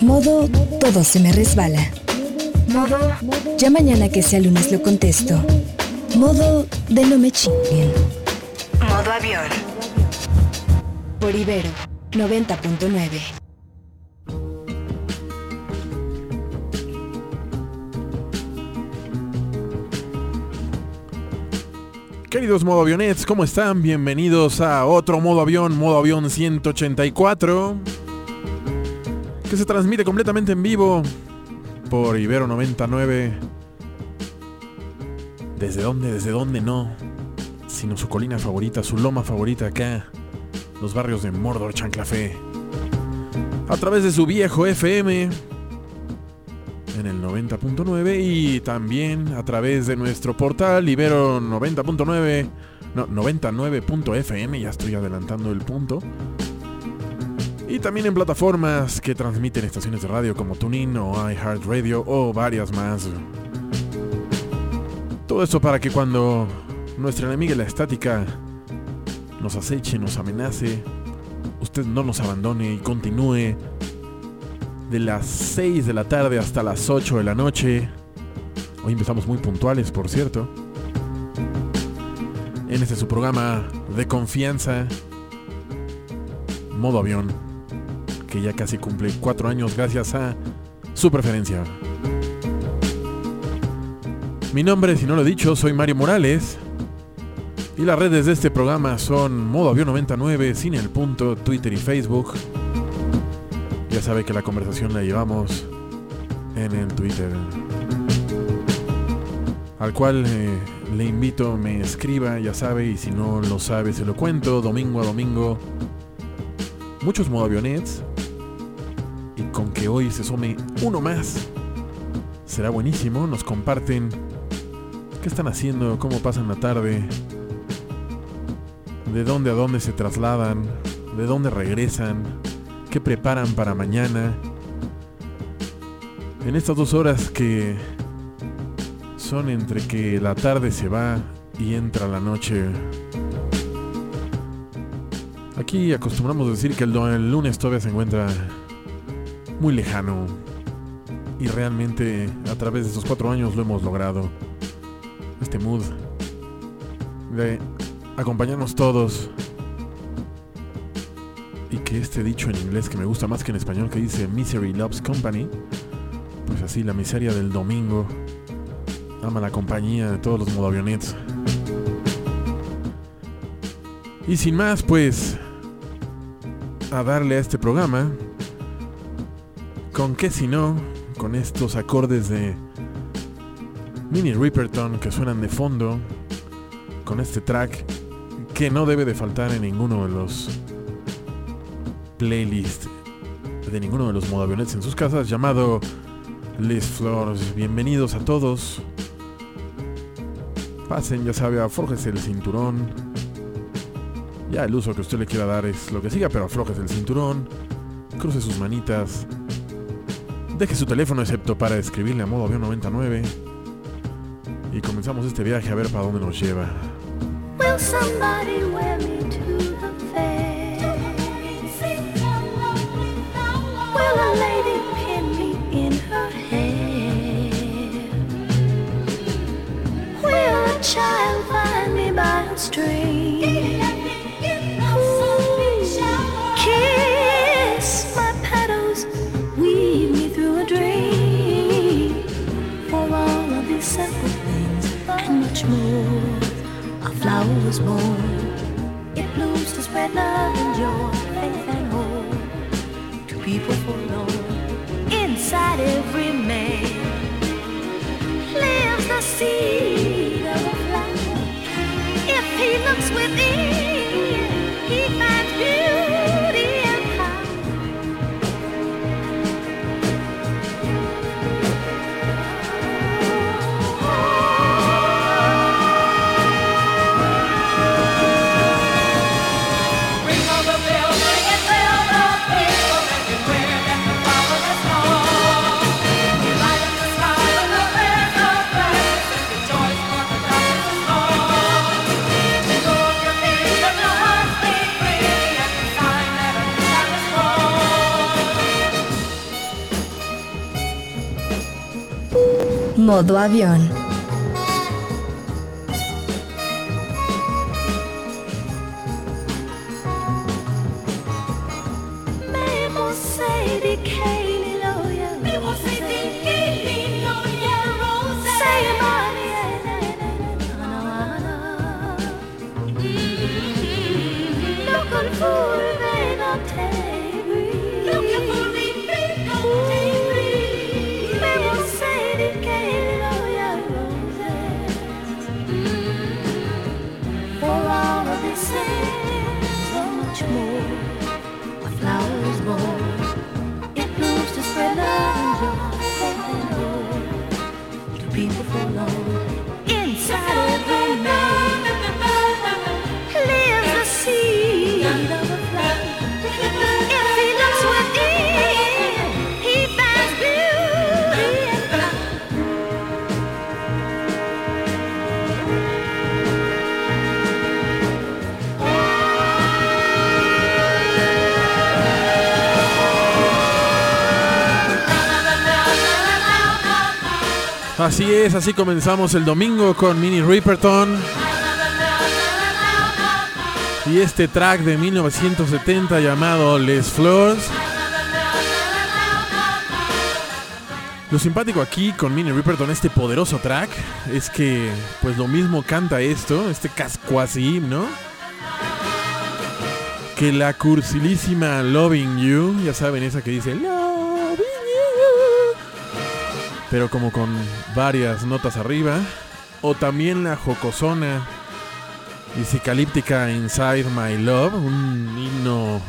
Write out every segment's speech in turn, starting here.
Modo todo se me resbala. Modo ya mañana que sea lunes lo contesto. Modo de no me chinguen. Modo avión. Por Ibero 90.9. Queridos modo avionets, ¿cómo están? Bienvenidos a otro modo avión, modo avión 184, que se transmite completamente en vivo por Ibero 99. ¿Desde dónde? ¿Desde dónde no? Sino su colina favorita, su loma favorita acá, los barrios de Mordor, Chanclafé. A través de su viejo FM, en el 90.9 y también a través de nuestro portal Ibero 90.9, no, 99.fm, ya estoy adelantando el punto. Y también en plataformas que transmiten estaciones de radio como TuneIn o iHeartRadio o varias más. Todo esto para que cuando nuestra enemiga la estática nos aceche, nos amenace, usted no nos abandone y continúe de las 6 de la tarde hasta las 8 de la noche. Hoy empezamos muy puntuales, por cierto. En este su programa de confianza, modo avión, que ya casi cumple 4 años gracias a su preferencia. Mi nombre, si no lo he dicho, soy Mario Morales. Y las redes de este programa son Modo Avión 99, Sin el Punto, Twitter y Facebook. Ya sabe que la conversación la llevamos en el Twitter. Al cual eh, le invito, me escriba, ya sabe, y si no lo sabe, se lo cuento, domingo a domingo. Muchos avionets Con que hoy se sume uno más. Será buenísimo, nos comparten qué están haciendo, cómo pasan la tarde, de dónde a dónde se trasladan, de dónde regresan qué preparan para mañana. En estas dos horas que son entre que la tarde se va y entra la noche. Aquí acostumbramos decir que el, lunes todavía se encuentra muy lejano. Y realmente a través de estos cuatro años lo hemos logrado. Este mood de acompañarnos todos y que este dicho en inglés que me gusta más que en español que dice Misery Loves Company, pues así la miseria del domingo ama la compañía de todos los modoavionets. Y sin más, pues a darle a este programa, con qué si no, con estos acordes de Mini Ripperton que suenan de fondo, con este track que no debe de faltar en ninguno de los playlist de ninguno de los modavionets en sus casas llamado Les Flores. Bienvenidos a todos. Pasen, ya sabe, aflójese el cinturón. Ya el uso que usted le quiera dar es lo que siga, pero aflójese el cinturón. Cruce sus manitas. Deje su teléfono excepto para escribirle a modo avión 99. Y comenzamos este viaje a ver para dónde nos lleva. Will a lady pin me in her hair? Will a child find me by a string? Was born. It blooms to spread love and joy, faith and hope to people forlorn. Inside every man lives the seed of flower. If he looks within, he finds beauty Modo avión. Es, así comenzamos el domingo con Mini Ripperton. Y este track de 1970 llamado Les Flores. Lo simpático aquí con Mini Ripperton, este poderoso track, es que pues lo mismo canta esto, este cascuasí, ¿no? Que la cursilísima Loving You, ya saben esa que dice pero como con varias notas arriba. O también la jocosona y psicalíptica Inside My Love, un himno,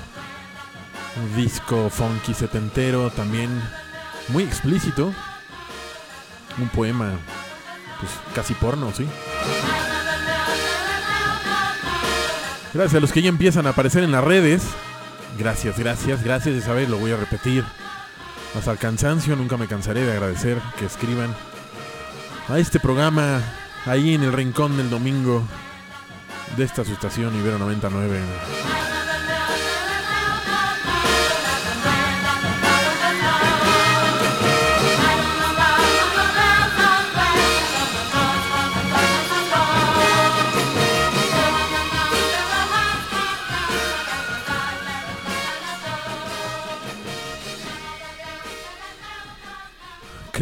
disco funky setentero, también muy explícito. Un poema, pues casi porno, ¿sí? Gracias a los que ya empiezan a aparecer en las redes. Gracias, gracias, gracias. Ya sabes, lo voy a repetir. Hasta el cansancio, nunca me cansaré de agradecer que escriban a este programa ahí en el rincón del domingo de esta su estación Ibero 99.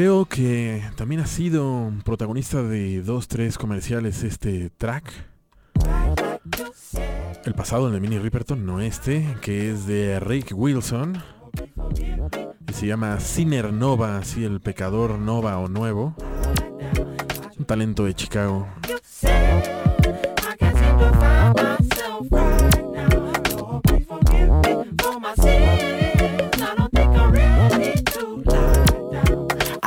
Creo que también ha sido protagonista de dos, tres comerciales este track. El pasado, el de Mini Ripperton, no este, que es de Rick Wilson. Y se llama Sinner Nova, así el pecador Nova o nuevo. Un talento de Chicago.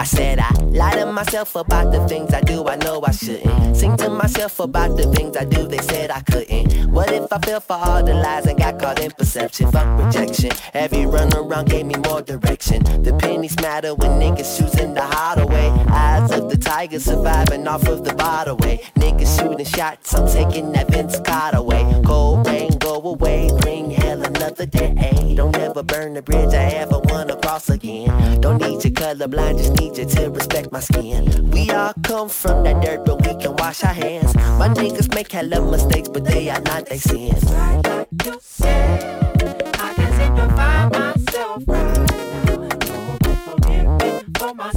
I said I lie to myself about the things I do, I know I shouldn't. Sing to myself about the things I do, they said I couldn't. What if I fell for all the lies and got caught in perception? Fuck rejection. Every run around gave me more direction. The pennies matter when niggas choosing the hideaway. Eyes of the tiger surviving off of the bottle way. Niggas shooting shots, I'm taking that Vince Carter way. Cold rain, go away, bring hell another day. Don't ever burn the bridge I ever again. Don't need your colorblind, just need you to respect my skin. We all come from that dirt, but we can wash our hands. My niggas make hella mistakes, but they are not they sins. Like you said, I seem myself right now. For my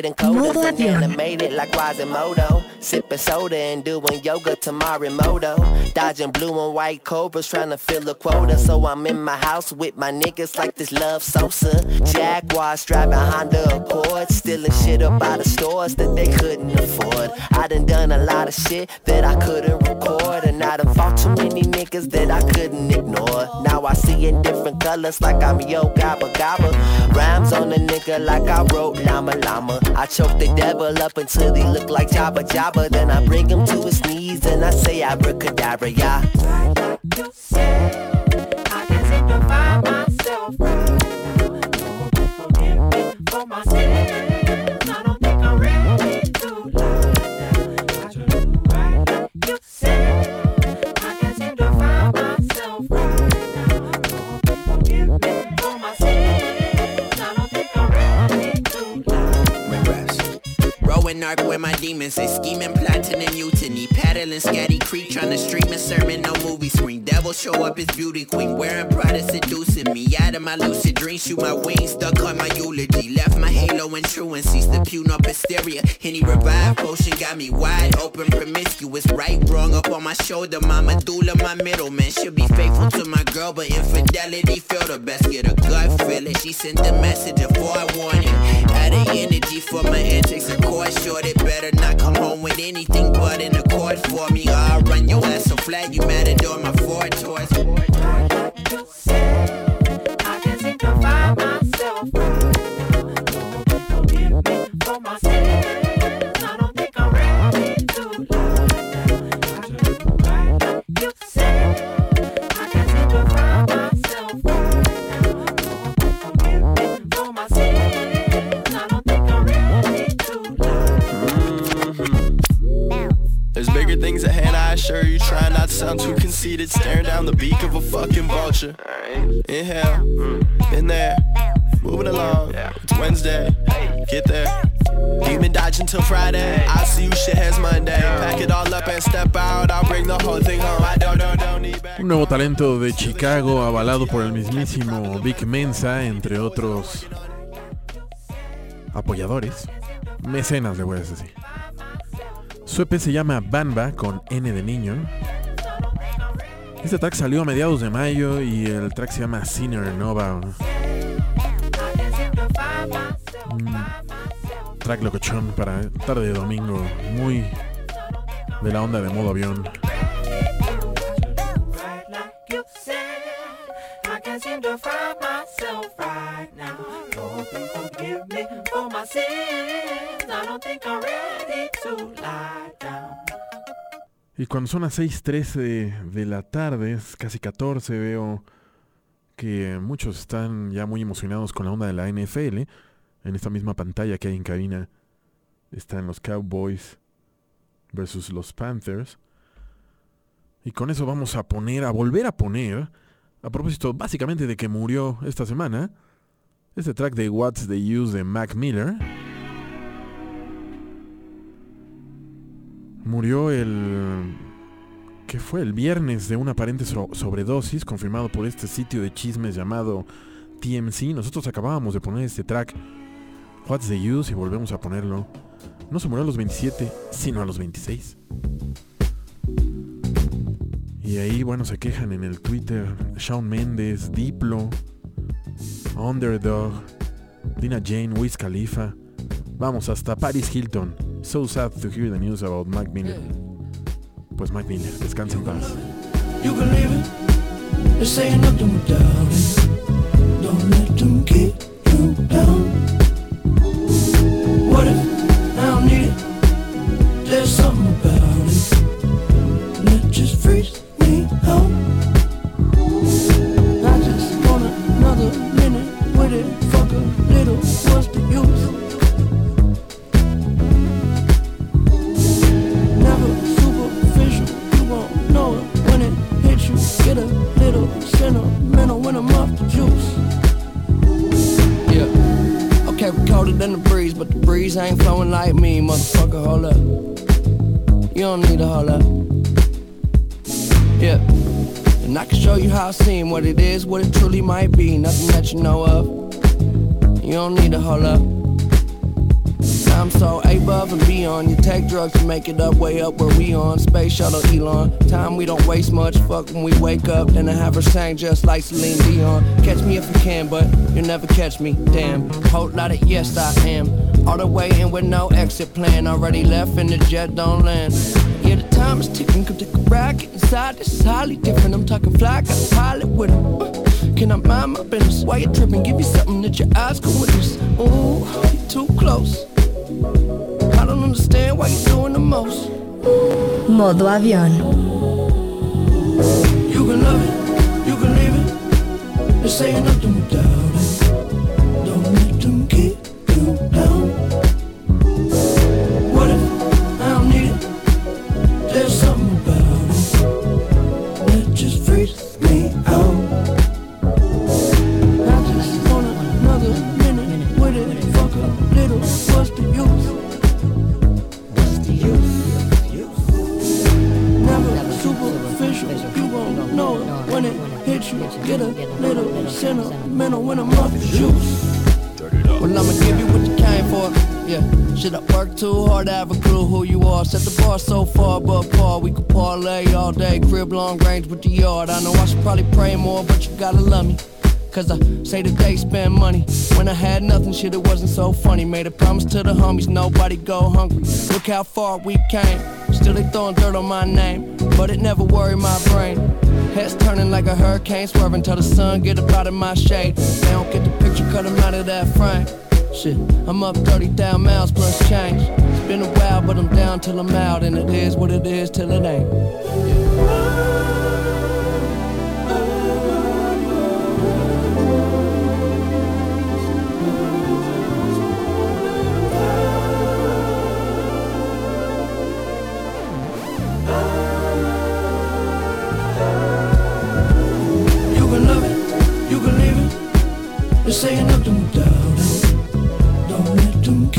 Code Modo and animated like Quasimodo. Sipping soda and doing yoga to Marimoto. Dodging blue and white cobras trying to fill a quota. So I'm in my house with my niggas like this love Sosa. Jaguars driving Honda Accords. Stealing shit up out of stores that they couldn't afford. I done done a lot of shit that I couldn't record. And I done fought too many niggas that I couldn't ignore. Now I see in different colors like I'm yo gabba gabba. Rhymes on a nigga like I wrote llama llama. I choke the devil up until he look like Jabba Jabba. Then I bring him to his knees and I say abracadabra, yeah. Like you said, I to find myself right now. Me for my sins. narc where my demons is scheming, plotting and mutiny, paddling scatty creek, trying to stream a sermon, no movie screen. Devil show up as beauty queen, wearing Prada, seducing me. Out of my lucid dreams, shoot my wings, stuck on my eulogy. Left my halo in truancy, the pune hysteria. Henny revive potion got me wide open, promiscuous, right, wrong up on my shoulder. My medulla, my middleman. Should be faithful to my girl, but infidelity feel the best. Get a gut feeling. She sent the message of forewarning. Had the energy for my antics, of course. Short, they better not come home with anything but an accord for me. Or I'll run your ass so flat, you mad adore my Ford toys. I can't seem to find myself. Forgive me for my conceited. Staring down the beak of a fucking vulture. Inhale, in there, moving along. It's Wednesday, get there. Demon dodge until Friday. I'll see you shitheads Monday. Pack it all up and step out. I'll bring the whole thing home. I don't, don't, don't need back. Un nuevo talento de Chicago avalado por el mismísimo Vic Mensa, entre otros apoyadores. Mecenas, a decir. Su EP se llama Banba con N de niño. Este track salió a mediados de mayo y el track se llama Sinner Nova. Un track locochón para tarde de domingo, muy de la onda de modo avión. Y cuando son las 6.13 de la tarde, es casi 14, veo que muchos están ya muy emocionados con la onda de la NFL. En esta misma pantalla que hay en cabina están los Cowboys versus los Panthers. Y con eso vamos a poner, a volver a poner, a propósito básicamente de que murió esta semana, este track de What's the Use de Mac Miller. Murió el... ¿Qué fue? El viernes de una aparente so- sobredosis, confirmado por este sitio de chismes llamado TMC. Nosotros acabábamos de poner este track, What's the Use, y volvemos a ponerlo. No se murió a los 27, sino a los 26. Y ahí, bueno, se quejan en el Twitter Shawn Mendes, Diplo, Underdog, Dina Jane, Wiz Khalifa. Vamos hasta Paris Hilton. So sad to hear the news about Mac Miller. Pues Mac Miller, descansa en paz. You can leave it. They say nothing without it. Don't let them keep you down. What if I don't need it? There's something about it that just frees me out. Colder than the breeze, but the breeze ain't flowing like me, motherfucker. Hold up. You don't need to hold up. Yeah. And I can show you how I seem, what it is, what it truly might be. Nothing that you know of. You don't need to hold up. I'm so above and beyond. You take drugs to make it up, way up where we on. Space shuttle Elon. Time we don't waste much. Fuck when we wake up. Then I have her sang just like Celine Dion. Catch me if you can, but you'll never catch me. Damn. Whole lot of yes, I am. All the way in with no exit plan. Already left and the jet don't land. Yeah, the time is ticking. Come take a ride. Inside. This is highly different. I'm talking fly. Got a pilot with him. Uh, can I mind my business? Why you tripping? Give you something that your eyes can witness. Ooh, too close. Understand why you're doing the most. Modo avión. You can love it, you can leave it. Nothing without are? Set the bar so far above par. We could parlay all day, crib long range with the yard. I know I should probably pray more, but you gotta love me. Cause I say today spend money. When I had nothing, shit, it wasn't so funny. Made a promise to the homies, nobody go hungry. Look how far we came. Still they throwing dirt on my name, but it never worried my brain. Heads turning like a hurricane, swerving till the sun get up out of my shade. They don't get the picture, cut 'em out of that frame. Shit, I'm up 30,000 miles plus change. It's been a while, but I'm down till I'm out, and it is what it is till it ain't. You can love it, you can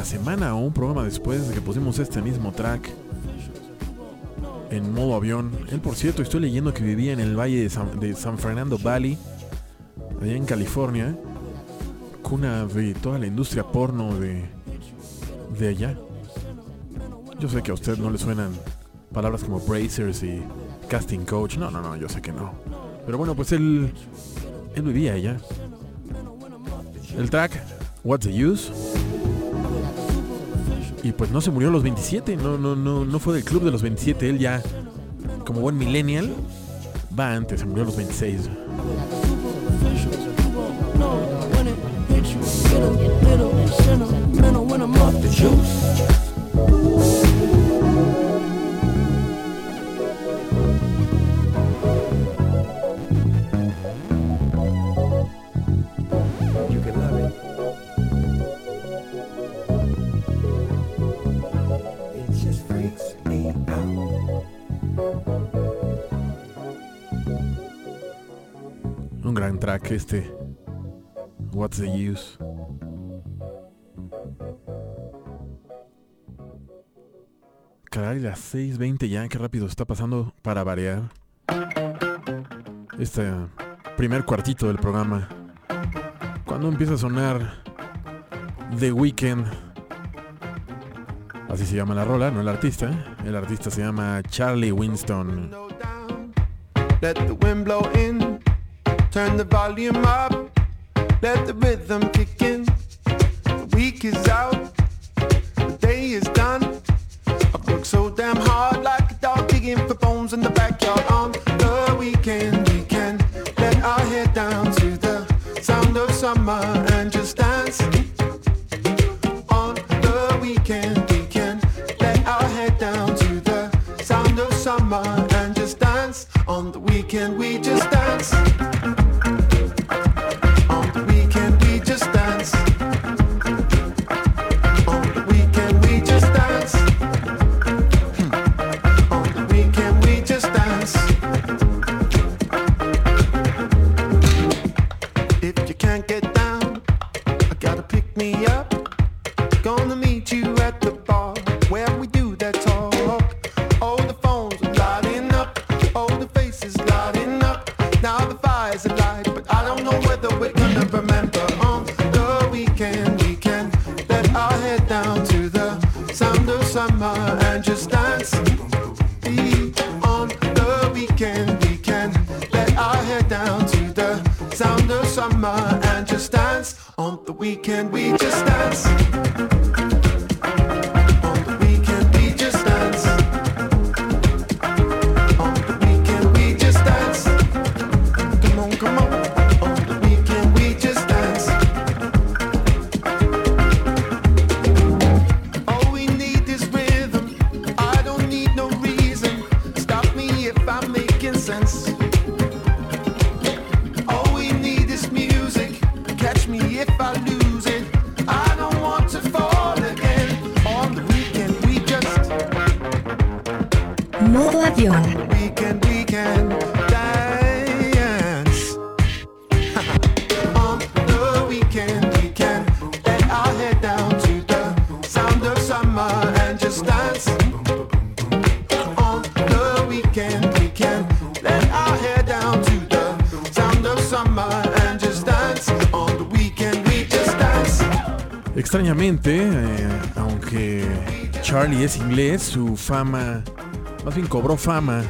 la semana o un programa después de que pusimos este mismo track en modo avión. Él, por cierto, estoy leyendo que vivía en el valle de San, de San Fernando Valley, allá en California, cuna de toda la industria porno de, de allá. Yo sé que a usted no le suenan palabras como bracers y casting coach. No, no, no, yo sé que no. Pero bueno, pues él, él vivía allá. El track, What's the Use? Y pues no se murió a los 27, no, no, no, no fue del club de los 27, él ya, como buen millennial, va antes, se murió a los 26. Este. What's the Use? Caray, las 6.20 ya, qué rápido está pasando para variar. Este primer cuartito del programa. Cuando empieza a sonar The Weeknd. Así se llama la rola, no el artista. El artista se llama Charlie Winston. Let the wind blow in. Turn the volume up. Let the rhythm kick in. The week is out. The day is done. I've worked so damn hard like a dog digging for bones in the backyard. On the weekend, we can let our head down to the sound of summer Es inglés, su fama, más bien cobró fama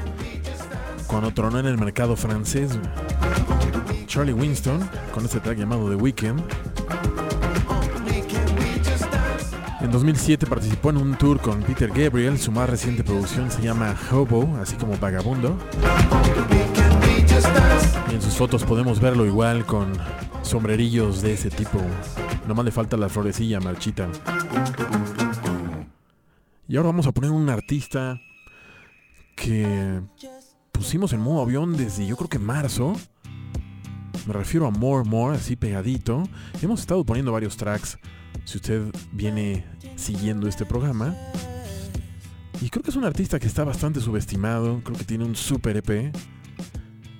cuando tronó en el mercado francés. Charlie Winston, con este track llamado The Weeknd. En 2007 participó en un tour con Peter Gabriel, su más reciente producción se llama Hobo, así como Vagabundo. Y en sus fotos podemos verlo igual con sombrerillos de ese tipo. Nomás le falta la florecilla marchita. Y ahora vamos a poner un artista que pusimos en modo avión desde yo creo que marzo. Me refiero a More More, así pegadito. Hemos estado poniendo varios tracks. Si usted viene siguiendo este programa. Y creo que es un artista que está bastante subestimado. Creo que tiene un super EP.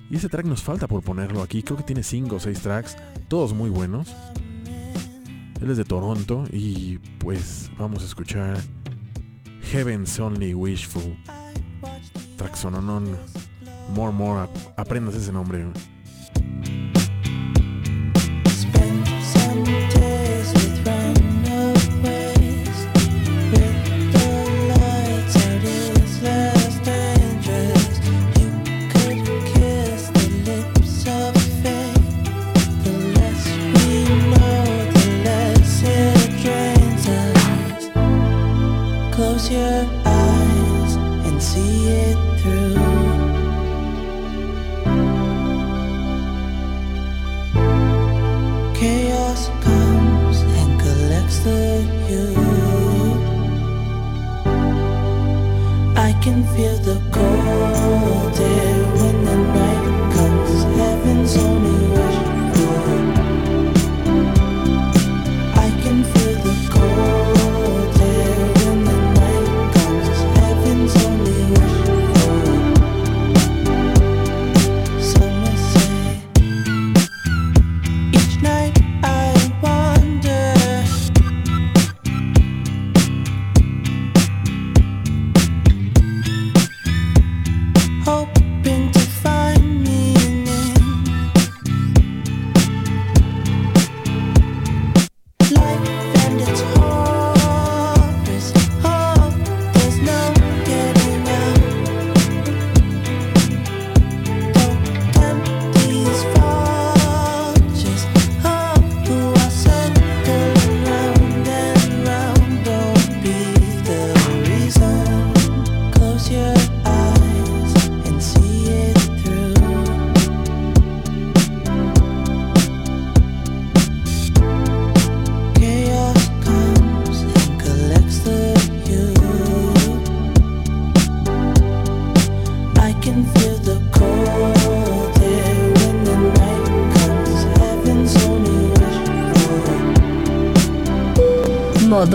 Y ese track nos falta por ponerlo aquí. Creo que tiene 5 o 6 tracks. Todos muy buenos. Él es de Toronto. Y pues vamos a escuchar Heaven's Only Wishful. Track sononon. More More. ap- Aprendas ese nombre.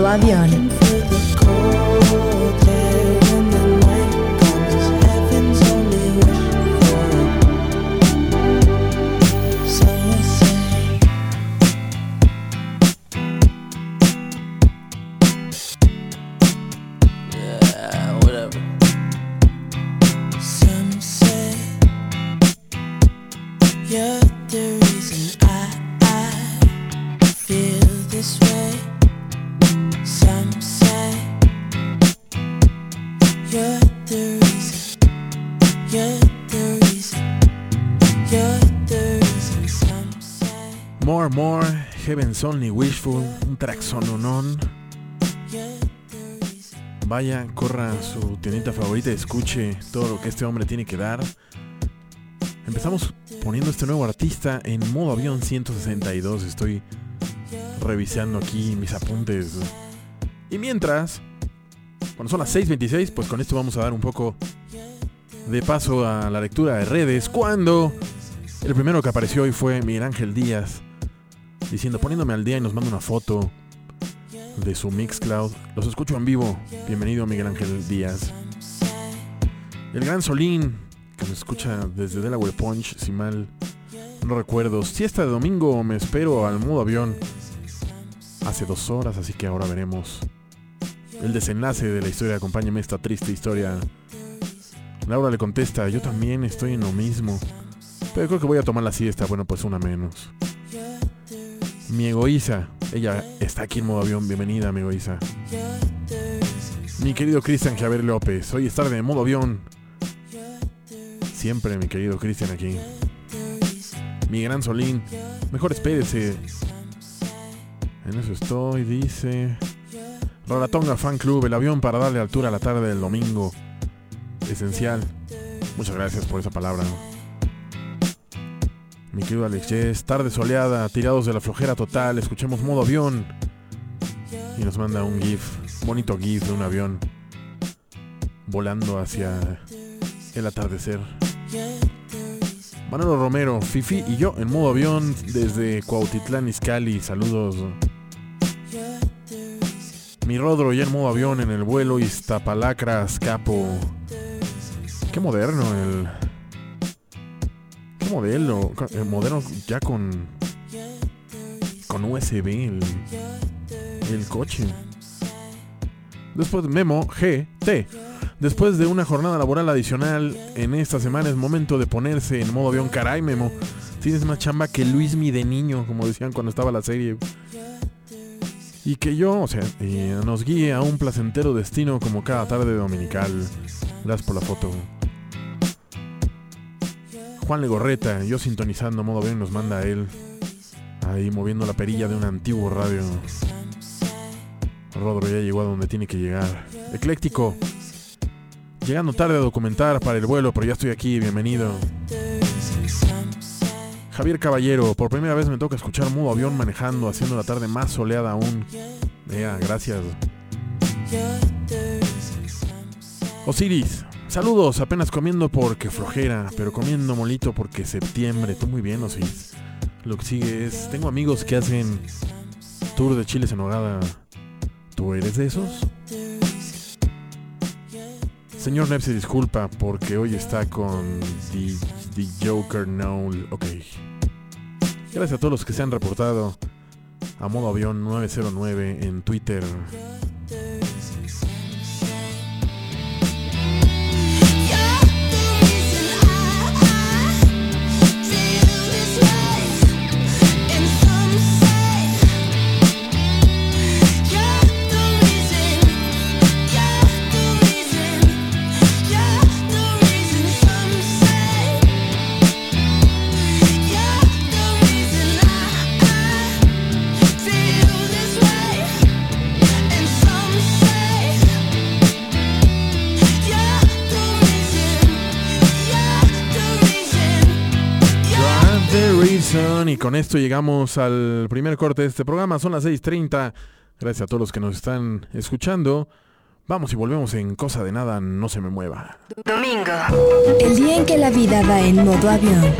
Wish Modo avión. Only Wishful. Un reason. Vaya, corra a su tiendita favorita y escuche todo lo que este hombre tiene que dar. Empezamos poniendo este nuevo artista en modo avión 162. Estoy revisando aquí mis apuntes. Y mientras, cuando son las 6.26, pues con esto vamos a dar un poco de paso a la lectura de redes. Cuando el primero que apareció hoy fue Miguel Ángel Díaz diciendo, poniéndome al día y nos manda una foto de su Mixcloud. Los escucho en vivo. Bienvenido Miguel Ángel Díaz. El gran Solín, que me escucha desde Delaware Punch, si mal no recuerdo. Siesta de domingo, me espero al modo avión. Hace dos horas, así que ahora veremos el desenlace de la historia. Acompáñame esta triste historia. Laura le contesta, yo también estoy en lo mismo. Pero creo que voy a tomar la siesta. Bueno, pues una menos. Mi egoísa. Ella está aquí en modo avión. Bienvenida, mi egoísa. Mi querido Cristian Javier López. Hoy es tarde en modo avión. Siempre, mi querido Cristian aquí. Mi gran Solín. Mejor espérese. En eso estoy, dice. Rolatonga Fan Club, el avión para darle altura a la tarde del domingo. Esencial. Muchas gracias por esa palabra. Mi querido Alex Yes, tarde soleada, tirados de la flojera total, escuchemos modo avión. Y nos manda un GIF, bonito GIF de un avión volando hacia el atardecer. Manolo Romero, Fifi y yo en modo avión desde Cuautitlán Izcalli. Saludos. Mi Rodro ya en modo avión en el vuelo Iztapalacras Capo. Qué moderno el. Qué modelo. El moderno ya con. Con USB el. El coche. Después Memo GT. Después de una jornada laboral adicional en esta semana es momento de ponerse en modo avión. Caray, Memo. Tienes más chamba que Luismi de niño, como decían cuando estaba la serie. Y que yo, o sea, eh, nos guíe a un placentero destino como cada tarde dominical. Gracias por la foto. Juan Legorreta, yo sintonizando modo avión, nos manda a él. Ahí moviendo la perilla de un antiguo radio. Rodro ya llegó a donde tiene que llegar. Ecléctico. Llegando tarde a documentar para el vuelo, pero ya estoy aquí, bienvenido. Javier Caballero, por primera vez me toca escuchar modo avión manejando, haciendo la tarde más soleada aún. Vea, gracias. Osiris, saludos, apenas comiendo porque flojera, pero comiendo molito porque septiembre. Tú muy bien, Osiris. Lo que sigue es, tengo amigos que hacen tour de chiles en hogada. ¿Tú eres de esos? Señor Nep se disculpa porque hoy está con The, the Joker No. Ok. Gracias a todos los que se han reportado a modo avión 909 en Twitter. Y con esto llegamos al primer corte de este programa. Son las 6:30. Gracias a todos los que nos están escuchando. Vamos y volvemos en Cosa de Nada, no se me mueva. Domingo. El día en que la vida va en modo avión.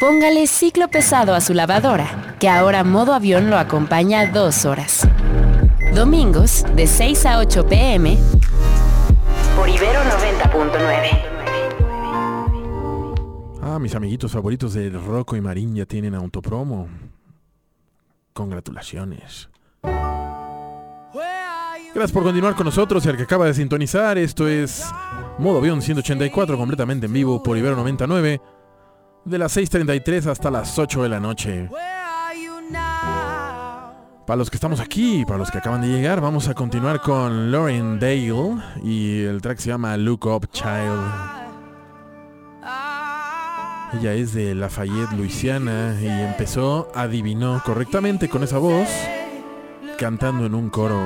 Póngale ciclo pesado a su lavadora, que ahora modo avión lo acompaña dos horas. Domingos, de 6 a 8 pm, Ibero 90.9. Ah, mis amiguitos favoritos de Rocco y Marín ya tienen autopromo. Congratulaciones. Gracias por continuar con nosotros y al que acaba de sintonizar. Esto es Modo Avión 184 completamente en vivo por Ibero 99 de las 6.33 hasta las 8 de la noche. Para los que estamos aquí, para los que acaban de llegar, vamos a continuar con Lauren Dale y el track se llama Look Up Child. Ella es de Lafayette, Luisiana y empezó, adivinó correctamente con esa voz, cantando en un coro.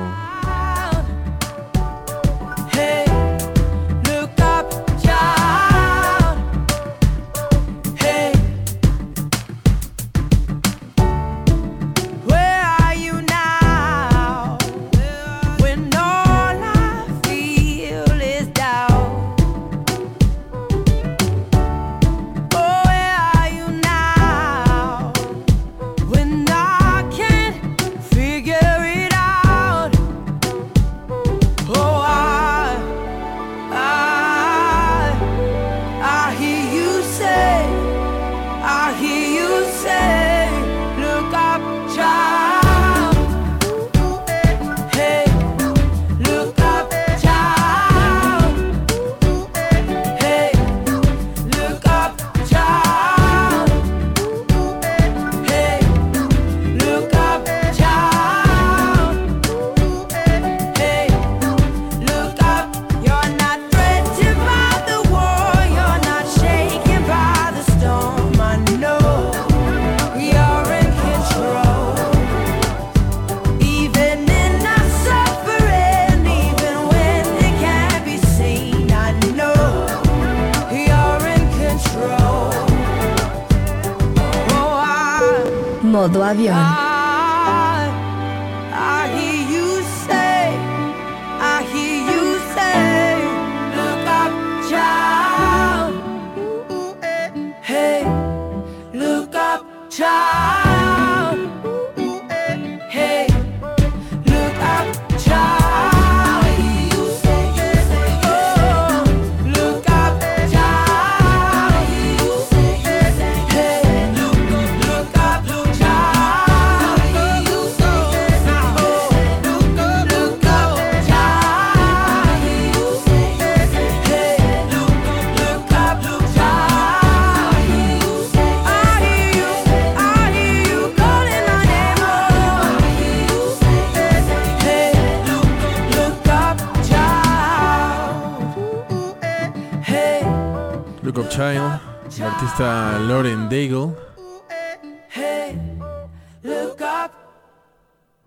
Look Up Child, el artista Lauren Daigle.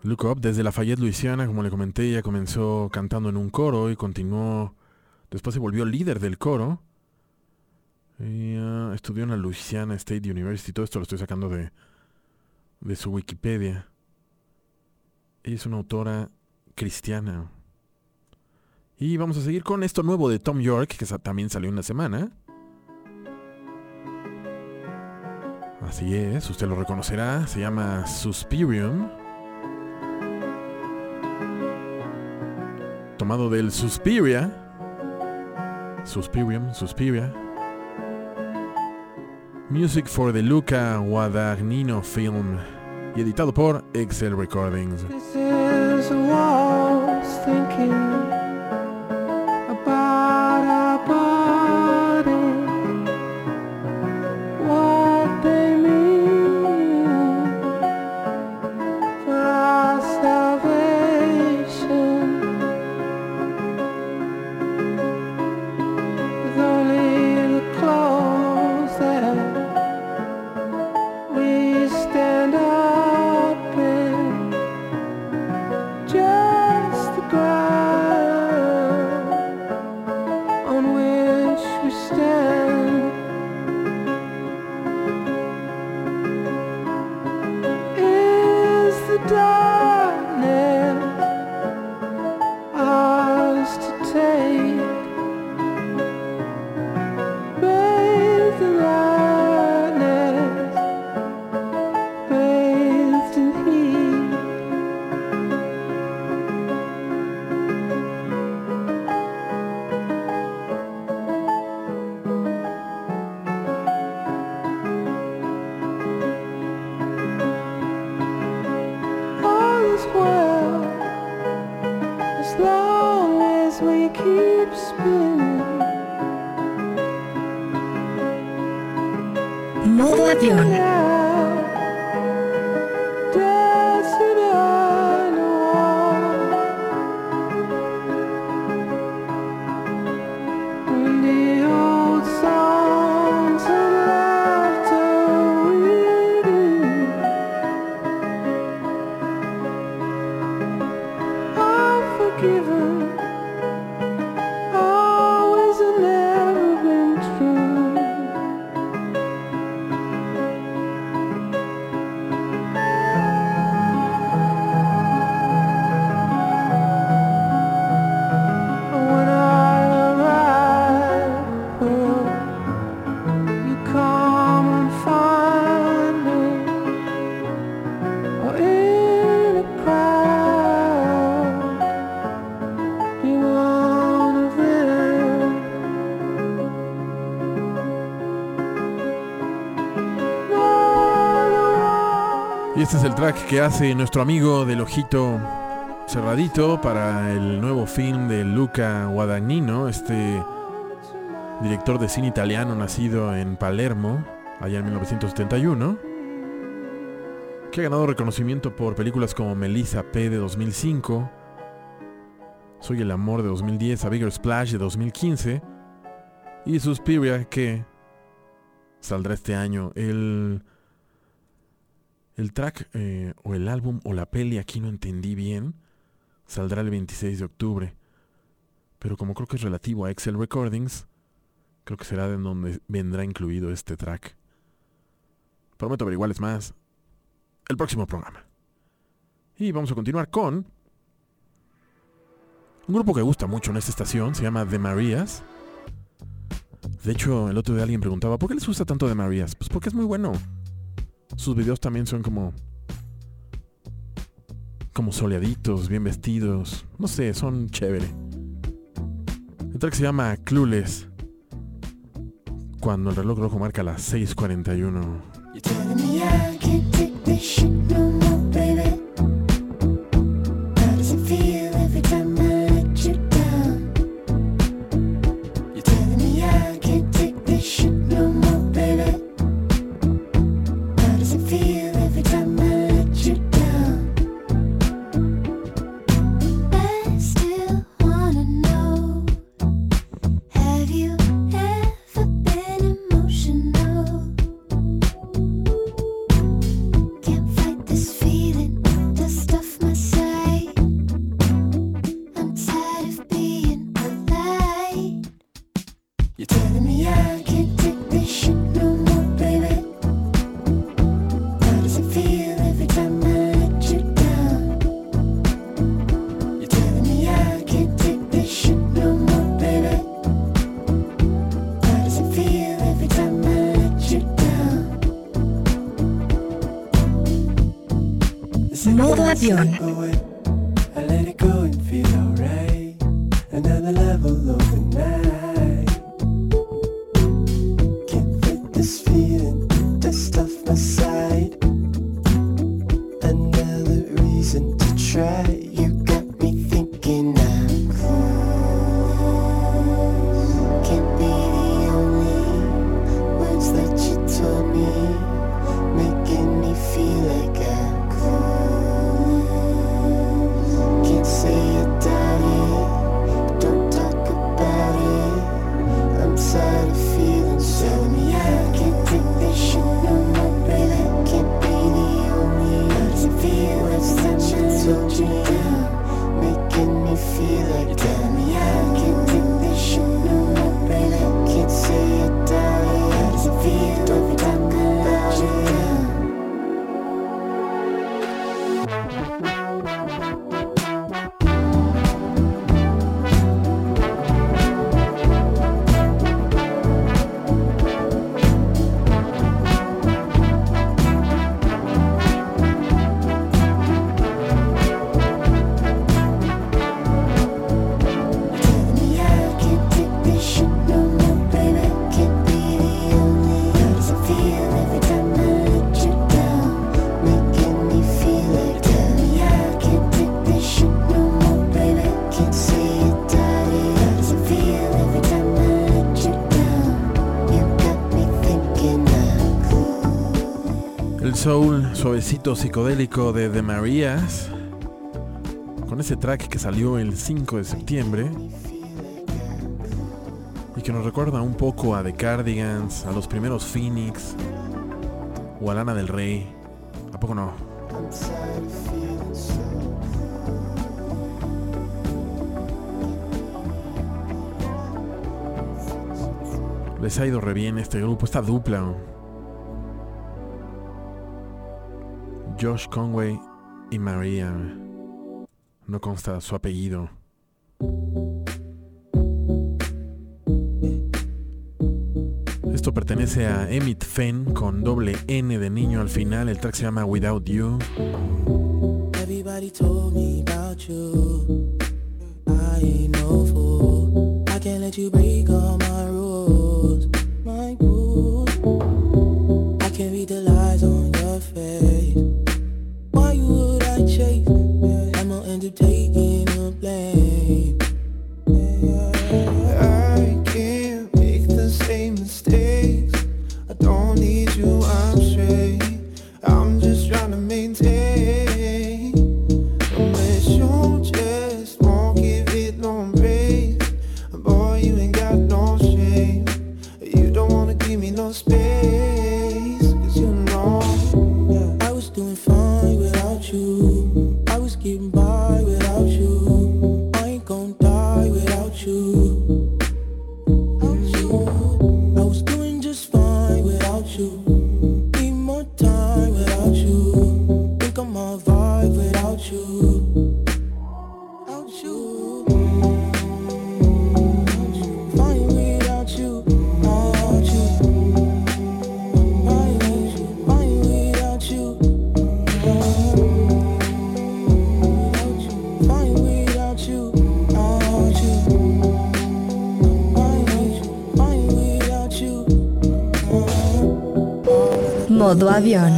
Look up. Desde Lafayette, Luisiana, como le comenté, ella comenzó cantando en un coro y continuó, después se volvió líder del coro. Estudió en la Louisiana State University, todo esto lo estoy sacando de, su Wikipedia. Ella es una autora cristiana. Y vamos a seguir con esto nuevo de Tom York, que también salió en la semana. Así es, usted lo reconocerá, se llama Suspirium. Tomado del Suspiria. Suspirium, Suspiria. Music for the Luca Guadagnino Film. Y editado por Excel Recordings. Este es el track que hace nuestro amigo del ojito cerradito para el nuevo film de Luca Guadagnino, este director de cine italiano nacido en Palermo, allá en 1971, que ha ganado reconocimiento por películas como Melissa P. de 2005, Soy el amor de 2010, A Bigger Splash de 2015 y Suspiria que saldrá este año. El, el track eh, o el álbum o la peli, aquí no entendí bien, saldrá el 26 de octubre. Pero como creo que es relativo a Excel Recordings, creo que será de donde vendrá incluido este track. Prometo averiguarles más el próximo programa. Y vamos a continuar con un grupo que gusta mucho en esta estación, se llama The Marías. De hecho, el otro día alguien preguntaba, ¿por qué les gusta tanto The Marías? Pues porque es muy bueno. Sus videos también son como. como soleaditos, bien vestidos. No sé, son chévere. El track se llama Clueless. Cuando el reloj rojo marca las 6:41. soul suavecito psicodélico de The Marías, con ese track que salió el 5 de septiembre y que nos recuerda un poco a The Cardigans, a los primeros Phoenix o a Lana del Rey. ¿A poco no? Les ha ido re bien este grupo, esta dupla. Josh Conway y María. No consta su apellido. Esto pertenece a Emmett Fenn con doble N de niño al final. El track se llama Without You. Everybody told me about you. I ain't no fool. I can't let you breathe. modo avião.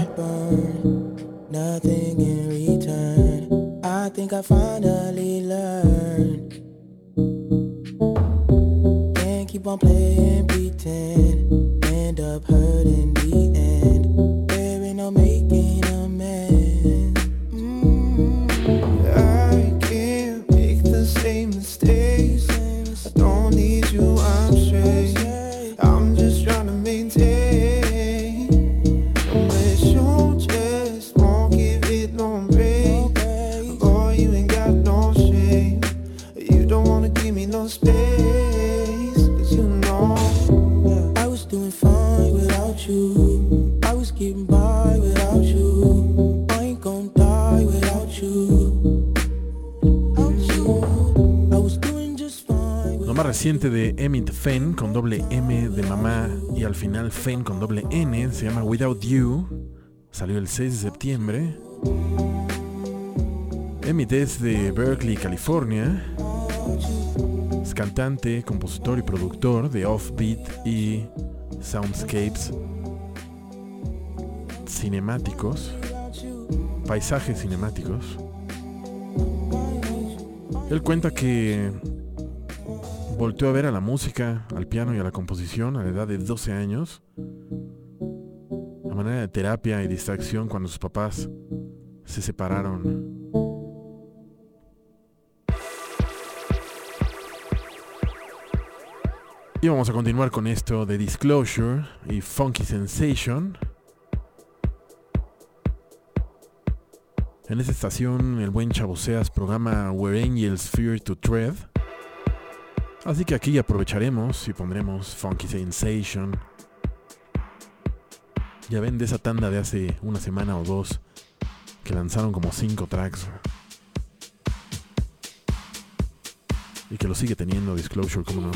de Emmett Fenn con doble M de mamá y al final Fenn con doble N, se llama Without You, salió el 6 de septiembre. Emmett es de Berkeley, California. Es cantante, compositor y productor de offbeat y soundscapes cinemáticos, paisajes cinemáticos. Él cuenta que volteó a ver a la música, al piano y a la composición a la edad de 12 años, a manera de terapia y distracción cuando sus papás se separaron. Y vamos a continuar con esto de Disclosure y Funky Sensation. En esta estación, el buen Chaboseas programa Where Angels Fear to Tread. Así que aquí aprovecharemos y pondremos Funky Sensation. Ya ven de esa tanda de hace una semana o dos que lanzaron como cinco tracks. Y que lo sigue teniendo Disclosure, como no.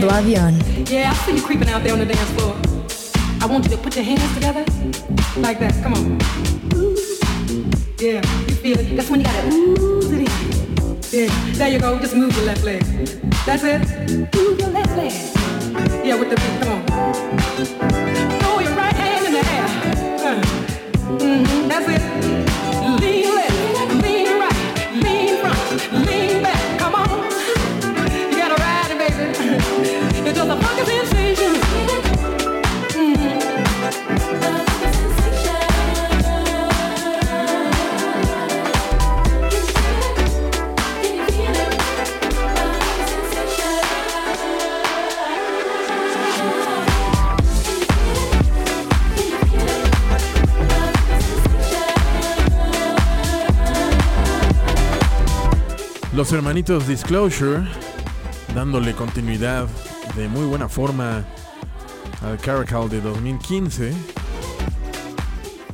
avión. Yeah, I see you creeping out there on the dance floor. I want you to put your hands together like that. Come on. Ooh. Yeah, you feel it. That's when you gotta ooze it in. Yeah, there you go. Just move your left leg. That's it. Move your left leg. Yeah, with the beat. Come on. Throw your right hand in the air. Uh. Mm-hmm. That's it. Hermanitos Disclosure dándole continuidad de muy buena forma al Caracal de 2015,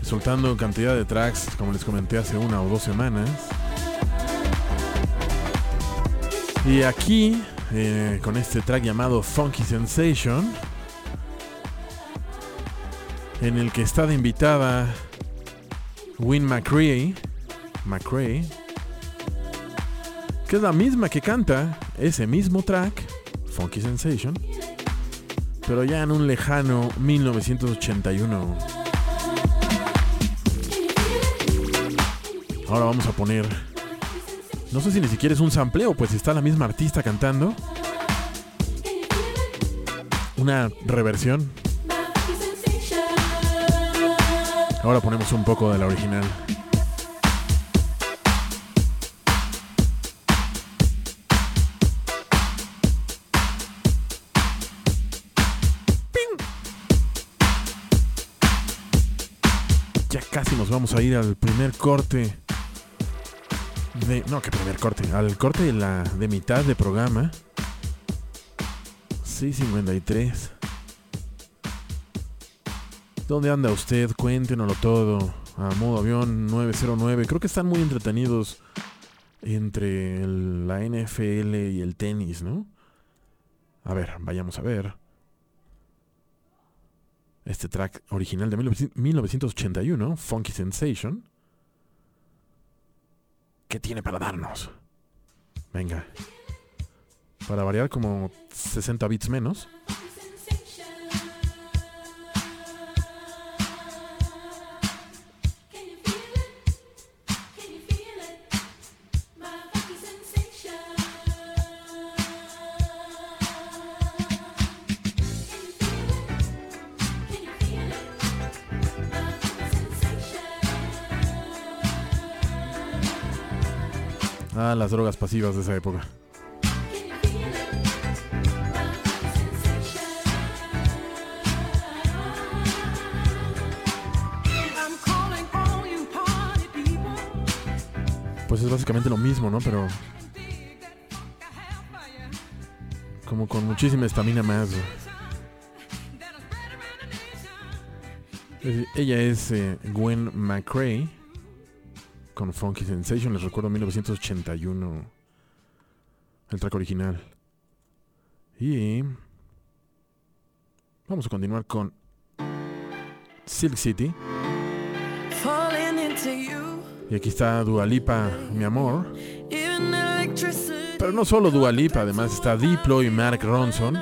soltando cantidad de tracks, como les comenté hace una o dos semanas. Y aquí, eh, con este track llamado Funky Sensation, en el que está de invitada Win McCrae, McCrae, que es la misma que canta ese mismo track, Funky Sensation, pero ya en un lejano 1981. Ahora vamos a poner, no sé si ni siquiera es un sampleo, pues está la misma artista cantando. Una reversión. Ahora ponemos un poco de la original. Vamos a ir al primer corte de. No, que primer corte. Al corte de la de mitad de programa. 653. ¿Dónde anda usted? Cuéntenoslo todo. A modo avión 909. Creo que están muy entretenidos entre la NFL y el tenis, ¿no? A ver, vayamos a ver. Este track original de 19- 1981, Funky Sensation. ¿Qué tiene para darnos? Venga. Para variar como 60 bits menos. Las drogas pasivas de esa época. Pues es básicamente lo mismo, ¿no? Pero. Como con muchísima estamina más. Ella es eh, Gwen McCrae con Funky Sensation. Les recuerdo 1981. El track original. Y. Vamos a continuar con Silk City. Y aquí está Dualipa, mi amor. Pero no solo Dualipa, además está Diplo y Mark Ronson.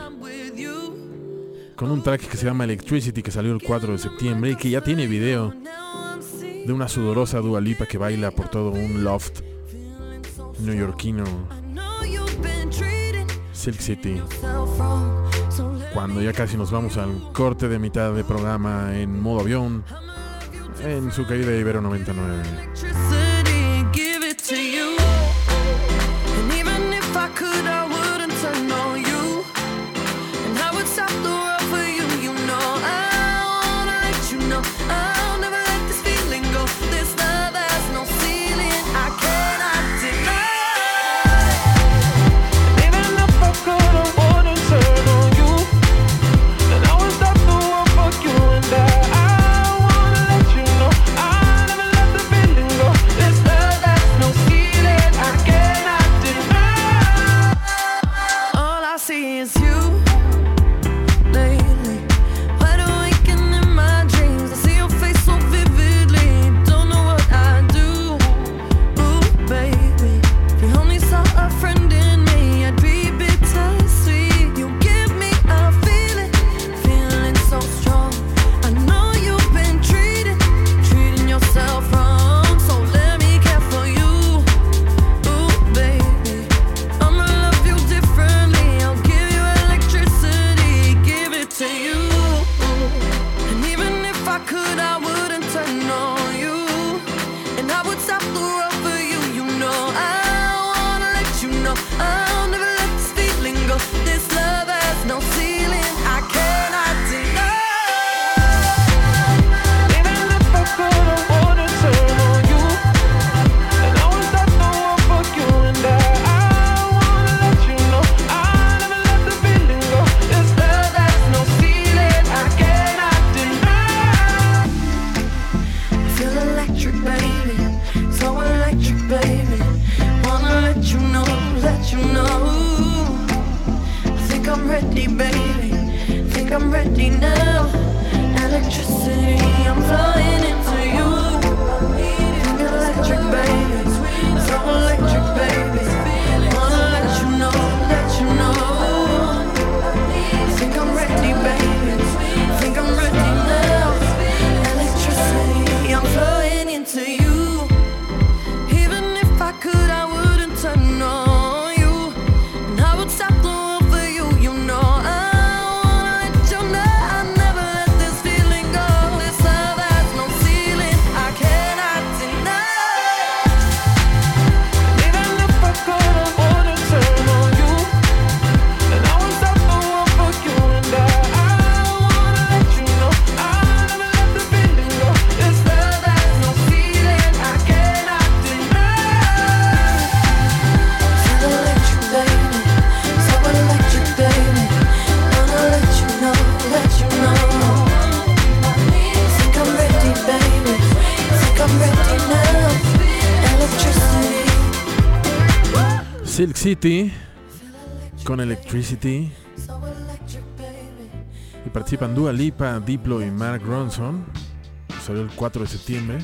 Con un track que se llama Electricity que salió el 4 de septiembre y que ya tiene video de una sudorosa Dualipa que baila por todo un loft neoyorquino. Silk City. Cuando ya casi nos vamos al corte de mitad de programa en modo avión en su caída de Ibero 99. City con Electricity. Y participan Dua Lipa, Diplo y Mark Ronson. Salió el 4 de septiembre.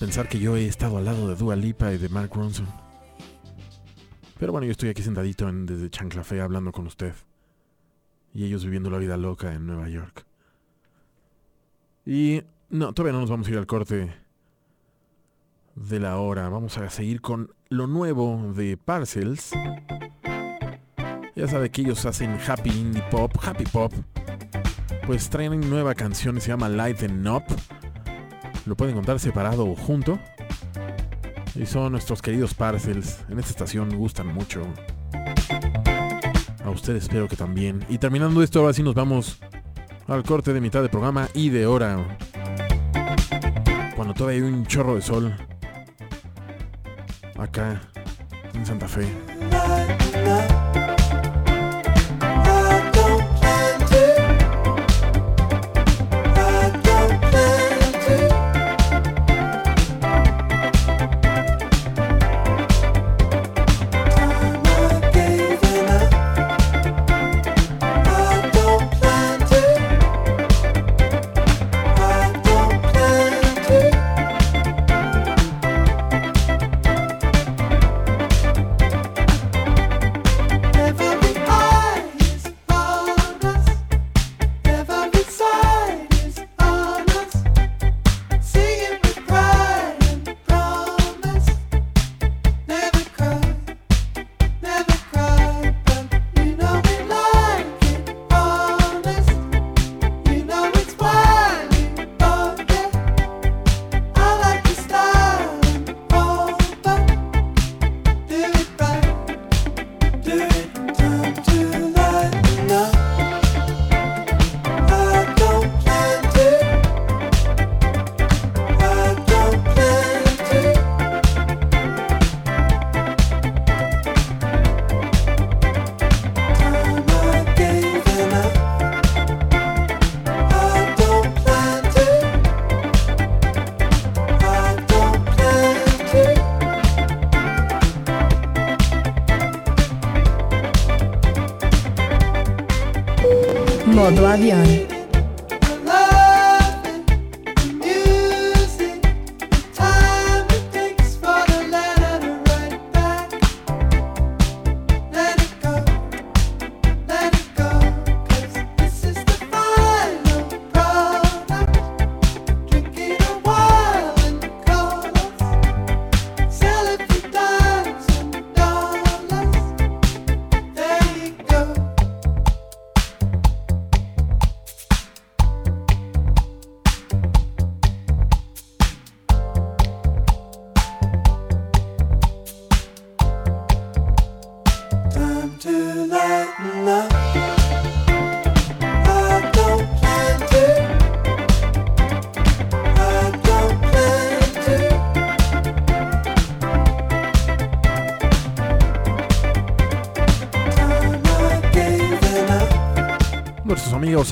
Pensar que yo he estado al lado de Dua Lipa y de Mark Ronson. Pero bueno, yo estoy aquí sentadito en, desde Chanclafé hablando con usted. Y ellos viviendo la vida loca en Nueva York. Y no, todavía no nos vamos a ir al corte de la hora. Vamos a seguir con lo nuevo de Parcels. Ya sabe que ellos hacen happy indie pop, happy pop. Pues traen nueva canción, se llama Light and Up. Lo pueden encontrar separado o junto. Y son nuestros queridos Parcels. En esta estación gustan mucho. A ustedes espero que también. Y terminando esto, ahora sí nos vamos al corte de mitad de programa y de hora. Cuando todavía hay un chorro de sol. Acá, en Santa Fe.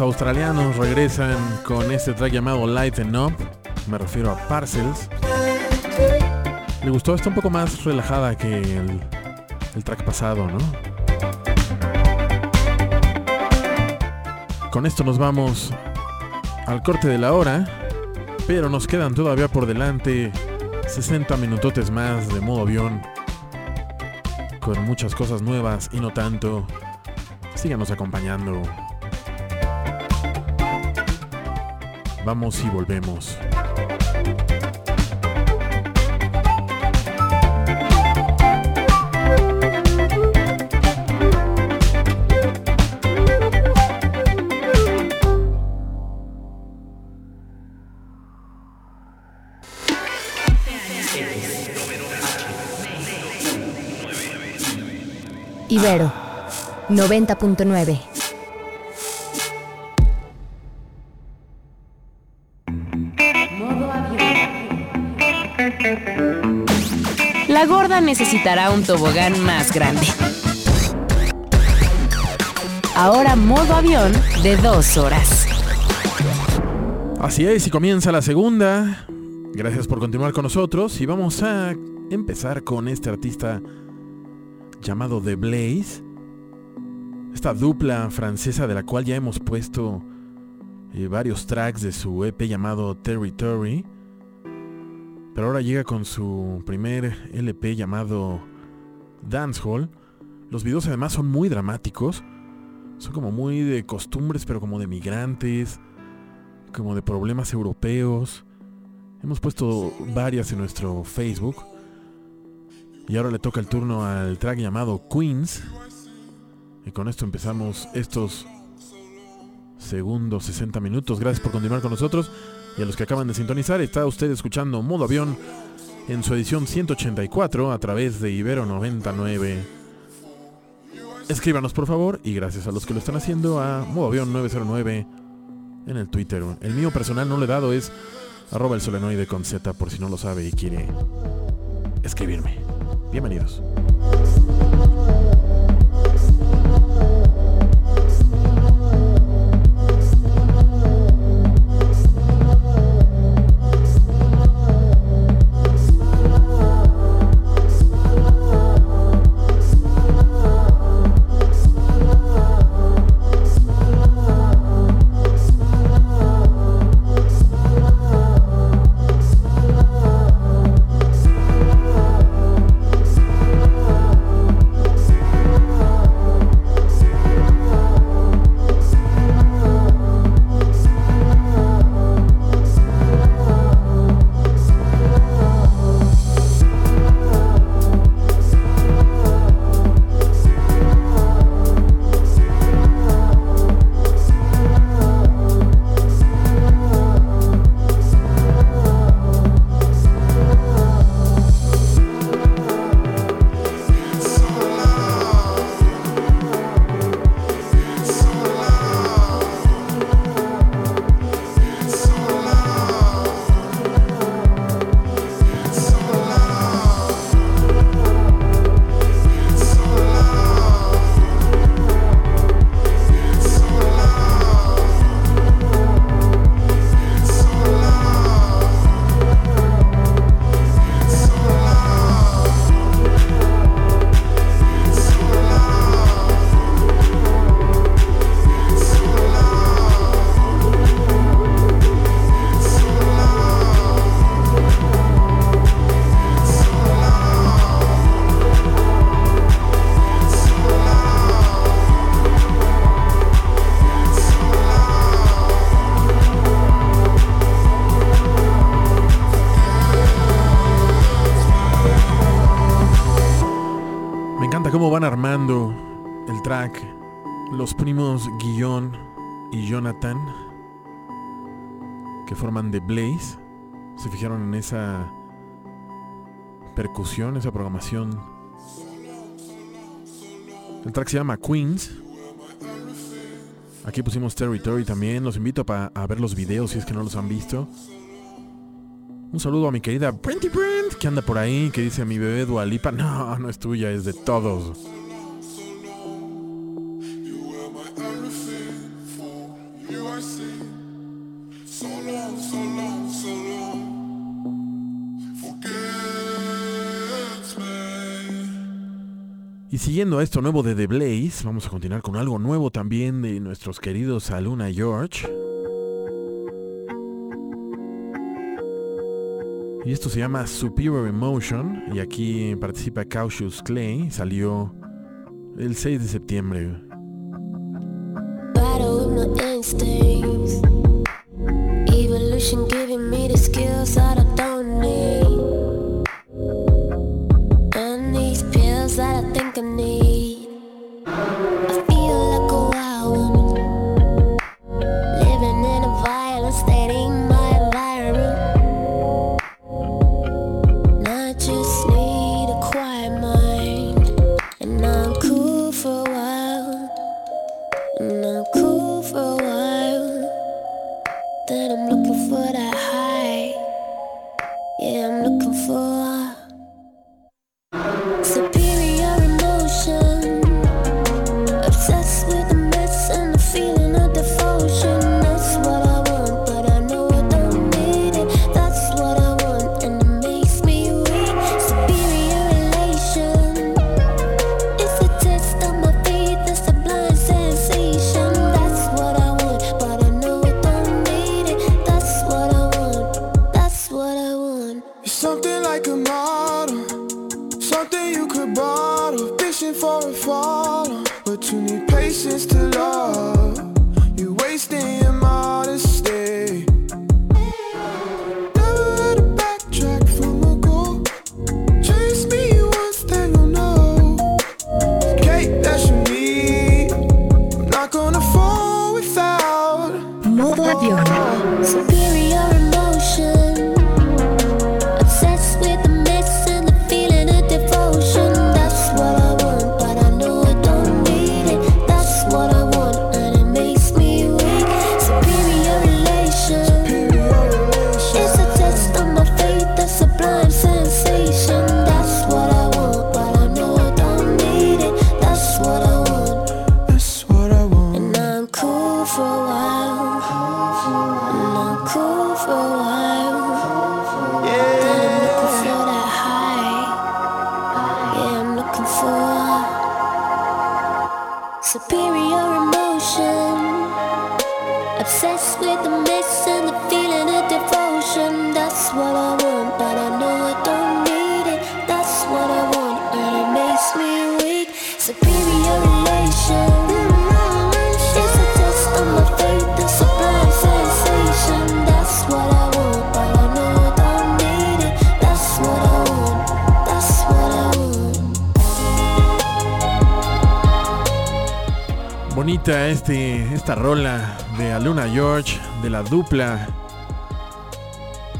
Australianos regresan con este track llamado Light and Up. Me refiero a Parcels. Le gustó, está un poco más relajada que el, el track pasado, ¿no? Con esto nos vamos al corte de la hora, pero nos quedan todavía por delante 60 minutotes más de modo avión, con muchas cosas nuevas y no tanto. Síganos acompañando. Vamos y volvemos. Ibero 90.9. necesitará un tobogán más grande. Ahora modo avión de dos horas. Así es, y comienza la segunda. Gracias por continuar con nosotros y vamos a empezar con este artista llamado The Blaze. Esta dupla francesa de la cual ya hemos puesto eh, varios tracks de su EP llamado Territory. Pero ahora llega con su primer LP llamado Dancehall. Los videos además son muy dramáticos. Son como muy de costumbres, pero como de migrantes, como de problemas europeos. Hemos puesto varias en nuestro Facebook. Y ahora le toca el turno al track llamado Queens. Y con esto empezamos estos segundos 60 minutos. Gracias por continuar con nosotros. Y a los que acaban de sintonizar, está usted escuchando Modo Avión en su edición 184 a través de Ibero 99. Escríbanos por favor y gracias a los que lo están haciendo a Modo Avión 909 en el Twitter. El mío personal no le he dado es arroba el solenoide con Z por si no lo sabe y quiere escribirme. Bienvenidos. The Blaze. Se fijaron en esa percusión, esa programación. El track se llama Queens. Aquí pusimos Territory también. Los invito a ver los videos si es que no los han visto. Un saludo a mi querida Brenty Brent que anda por ahí, que dice a mi bebé Dualipa. No, no es tuya, es de todos. Y siguiendo a esto nuevo de The Blaze, vamos a continuar con algo nuevo también de nuestros queridos Aluna George. Y esto se llama Superior Emotion y aquí participa Cautious Clay, salió el 6 de septiembre. Need patience to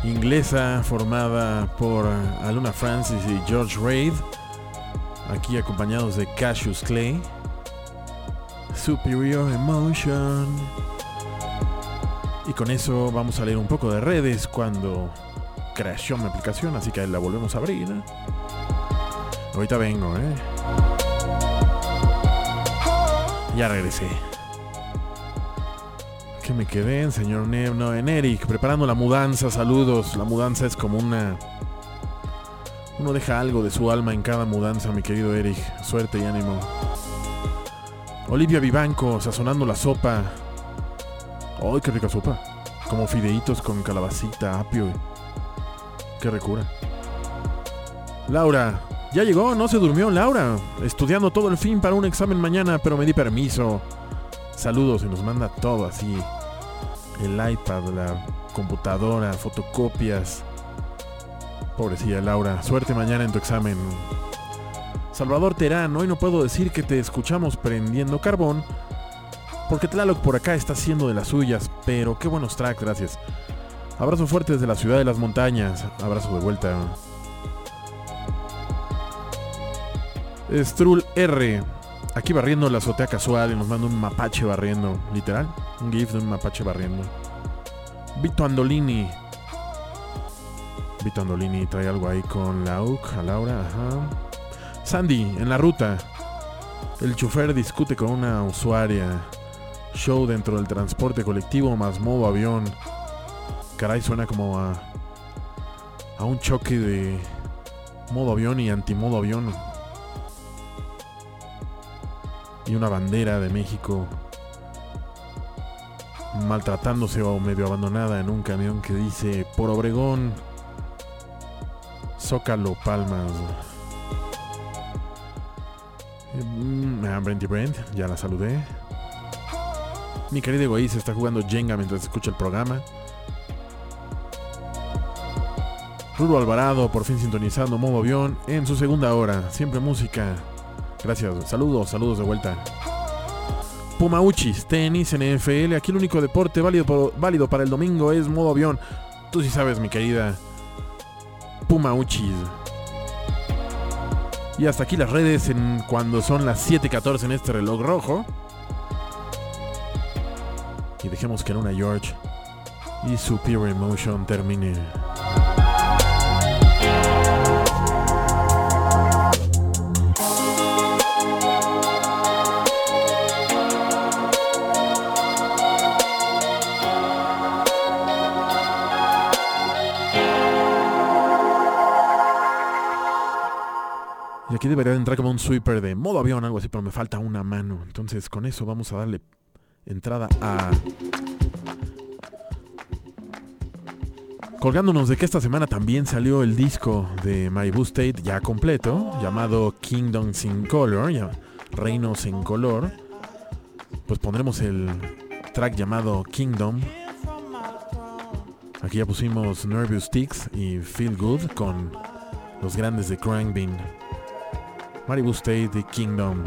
inglesa formada por Aluna Francis y George Reid, aquí acompañados de Cassius Clay. Superior Emotion. Y con eso vamos a leer un poco de redes cuando crashó mi aplicación, así que la volvemos a abrir. Ahorita vengo, ¿eh? Ya regresé. Me quedé en señor Nev, no, en Eric, preparando la mudanza, saludos. La mudanza es como una... Uno deja algo de su alma en cada mudanza, mi querido Eric. Suerte y ánimo. Olivia Vivanco, sazonando la sopa. ¡Ay, qué rica sopa! Como fideitos con calabacita, apio. ¡Qué recura! Laura, ya llegó, no se durmió Laura. Estudiando todo el fin para un examen mañana, pero me di permiso. Saludos y nos manda todo así. El iPad, la computadora, fotocopias. Pobrecilla Laura, suerte mañana en tu examen. Salvador Terán, hoy no puedo decir que te escuchamos prendiendo carbón, porque Tlaloc por acá está haciendo de las suyas, pero qué buenos tracks, gracias. Abrazo fuerte desde la ciudad de las montañas. Abrazo de vuelta. Strul R. Aquí barriendo la azotea casual y nos manda un mapache barriendo. Literal. Un gif de un mapache barriendo. Vito Andolini. Vito Andolini trae algo ahí con la a Laura, ajá. Sandy, en la ruta. El chofer discute con una usuaria. Show dentro del transporte colectivo más modo avión. Caray, suena como a. a un choque de modo avión y antimodo avión. Y una bandera de México maltratándose o medio abandonada en un camión que dice por Obregón, Zócalo, Palmas. Mm, Brenty Brent, ya la saludé. Mi querido egoísta está jugando Jenga mientras escucha el programa. Ruro Alvarado, por fin sintonizando modo avión en su segunda hora. Siempre música. Gracias. Saludos, saludos de vuelta. Pumauchis, tenis, NFL. Aquí el único deporte válido, válido para el domingo es modo avión. Tú sí sabes, mi querida Pumauchis. Y hasta aquí las redes en cuando son las 7:14 en este reloj rojo. Y dejemos que Luna George y Superior Emotion termine. Aquí debería de entrar como un sweeper de modo avión, algo así, pero me falta una mano. Entonces con eso vamos a darle entrada a... Colgándonos de que esta semana también salió el disco de Maribu State ya completo, llamado Kingdoms in Color, ya, Reinos en Color. Pues pondremos el track llamado Kingdom. Aquí ya pusimos Nervous Sticks y Feel Good con los grandes de Crank Bean. Maribu State y Kingdom.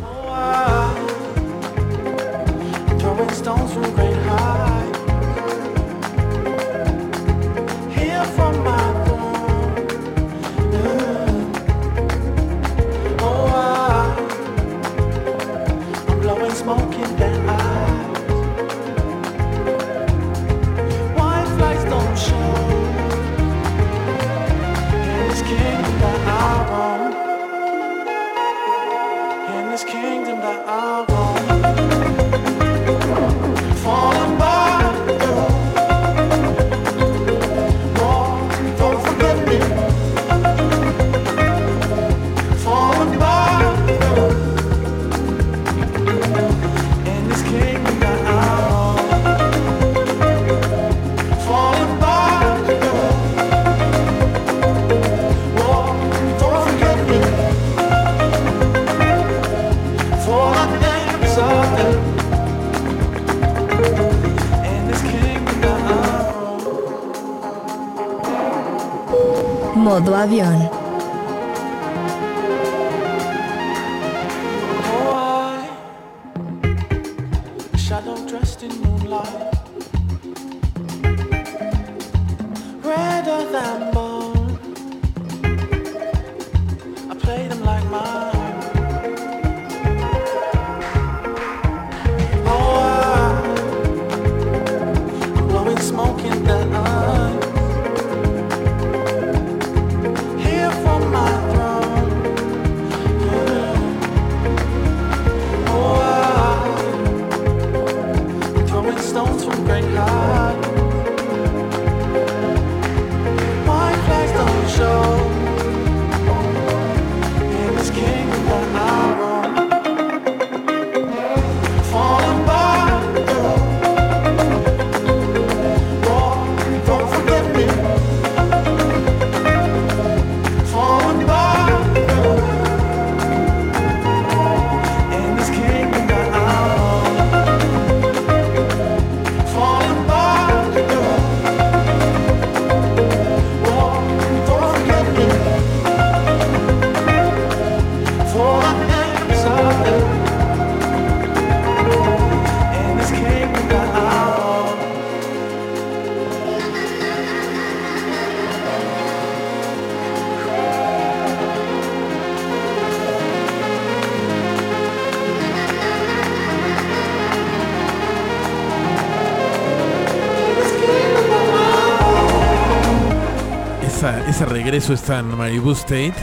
Regreso está en Maribu State.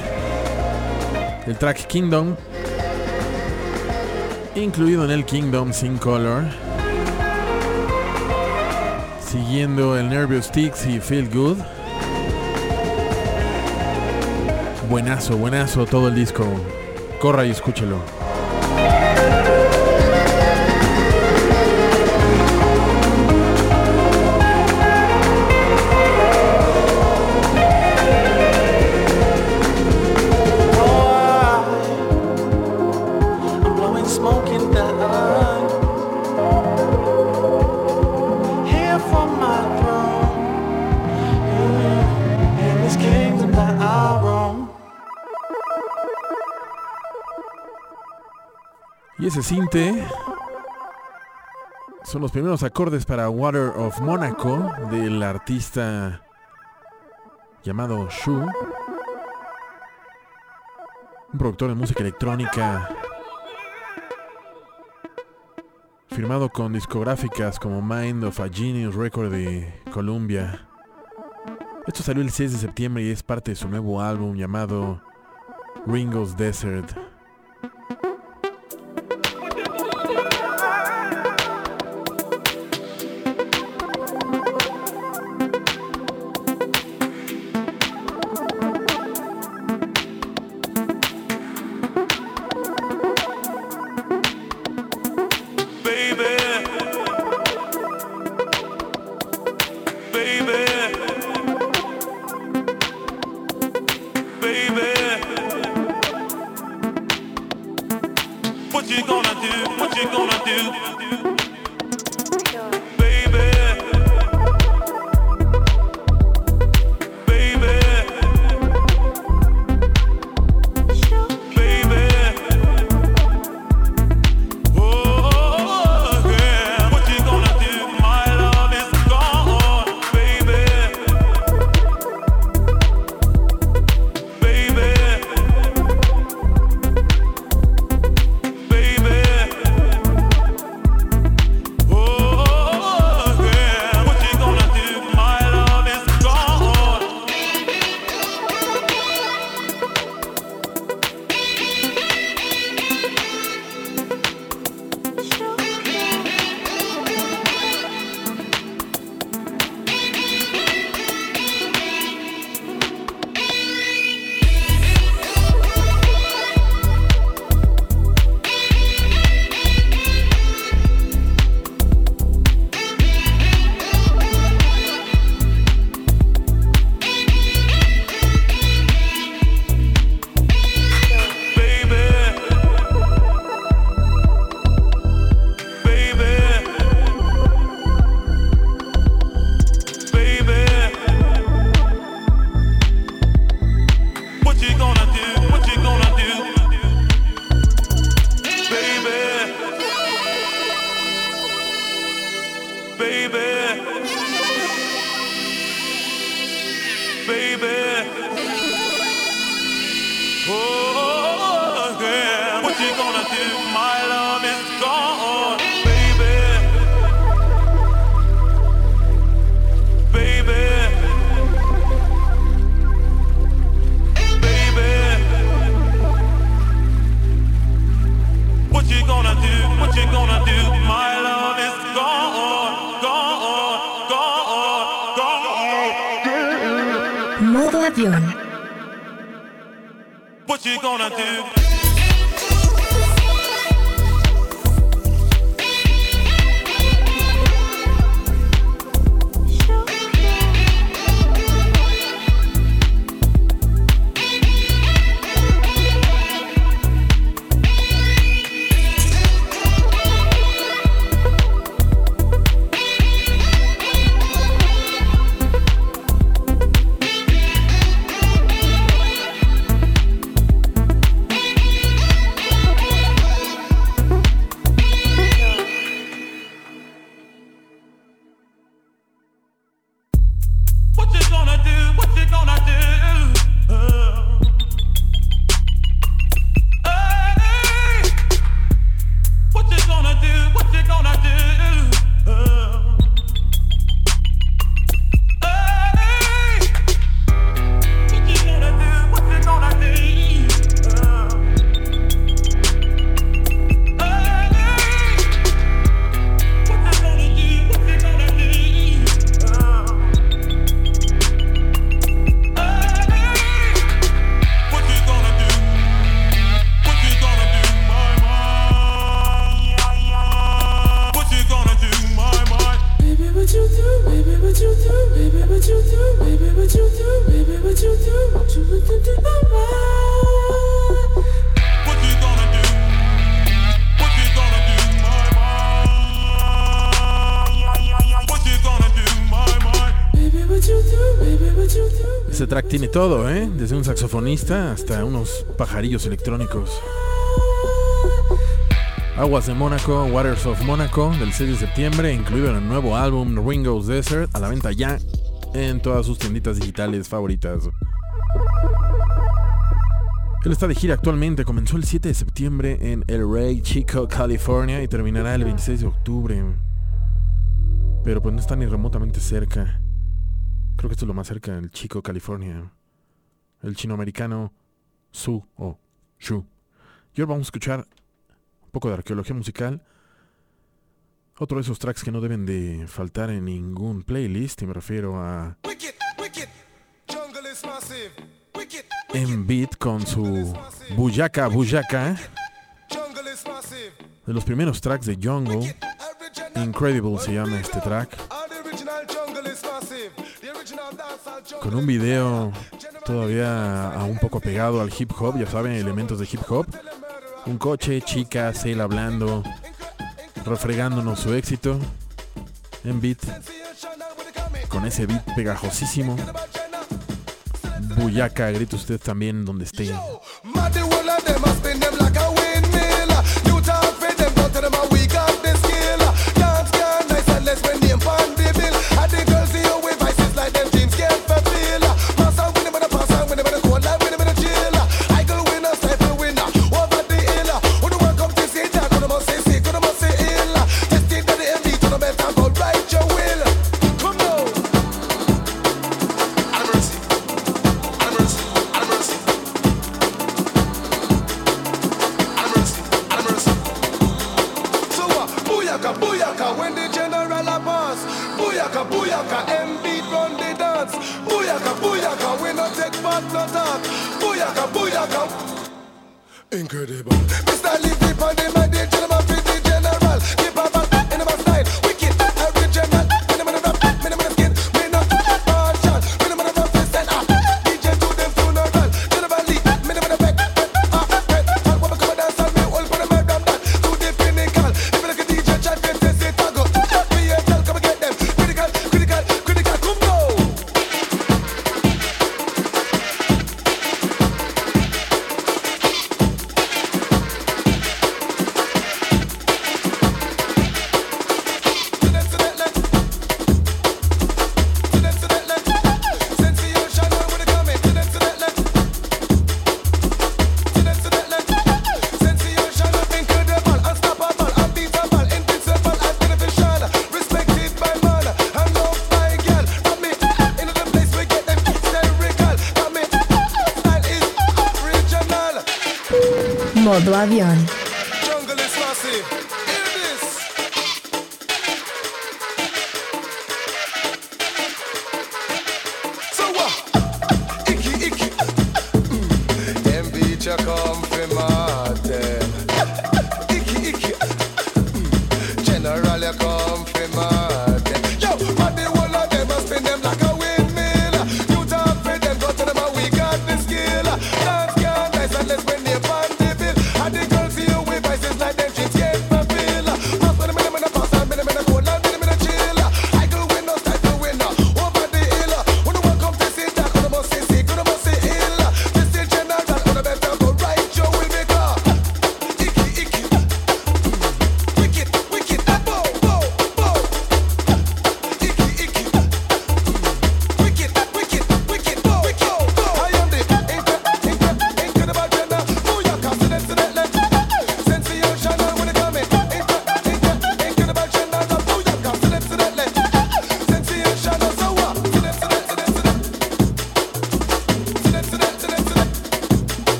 El track Kingdom. Incluido en el Kingdom Sin Color. Siguiendo el Nervous Sticks y Feel Good. Buenazo, buenazo todo el disco. Corra y escúchelo. Son los primeros acordes para Water of Monaco del artista llamado Shu. Un productor de música electrónica firmado con discográficas como Mind of a Genius Record de Columbia. Esto salió el 6 de septiembre y es parte de su nuevo álbum llamado Ringo's Desert. todo, ¿eh? Desde un saxofonista hasta unos pajarillos electrónicos. Aguas de Mónaco, Waters of Mónaco, del 6 de septiembre, incluido en el nuevo álbum Ringo's Desert, a la venta ya en todas sus tienditas digitales favoritas. Él está de gira actualmente, comenzó el 7 de septiembre en El Rey, Chico, California y terminará el 26 de octubre. Pero pues no está ni remotamente cerca. Creo que esto es lo más cerca, el Chico, California. El chinoamericano Su o Shu. Y ahora vamos a escuchar un poco de arqueología musical. Otro de esos tracks que no deben de faltar en ningún playlist, y me refiero a Jungle is massive. Wicked. En Beat con su Buyaka Buyaka. De los primeros tracks de Jungle. Incredible se llama este track. Con un video todavía un poco pegado al hip hop, ya saben, elementos de hip hop. Un coche, chicas, él hablando, refregándonos su éxito. En beat. Con ese beat pegajosísimo. Buyaka, grite usted también donde esté.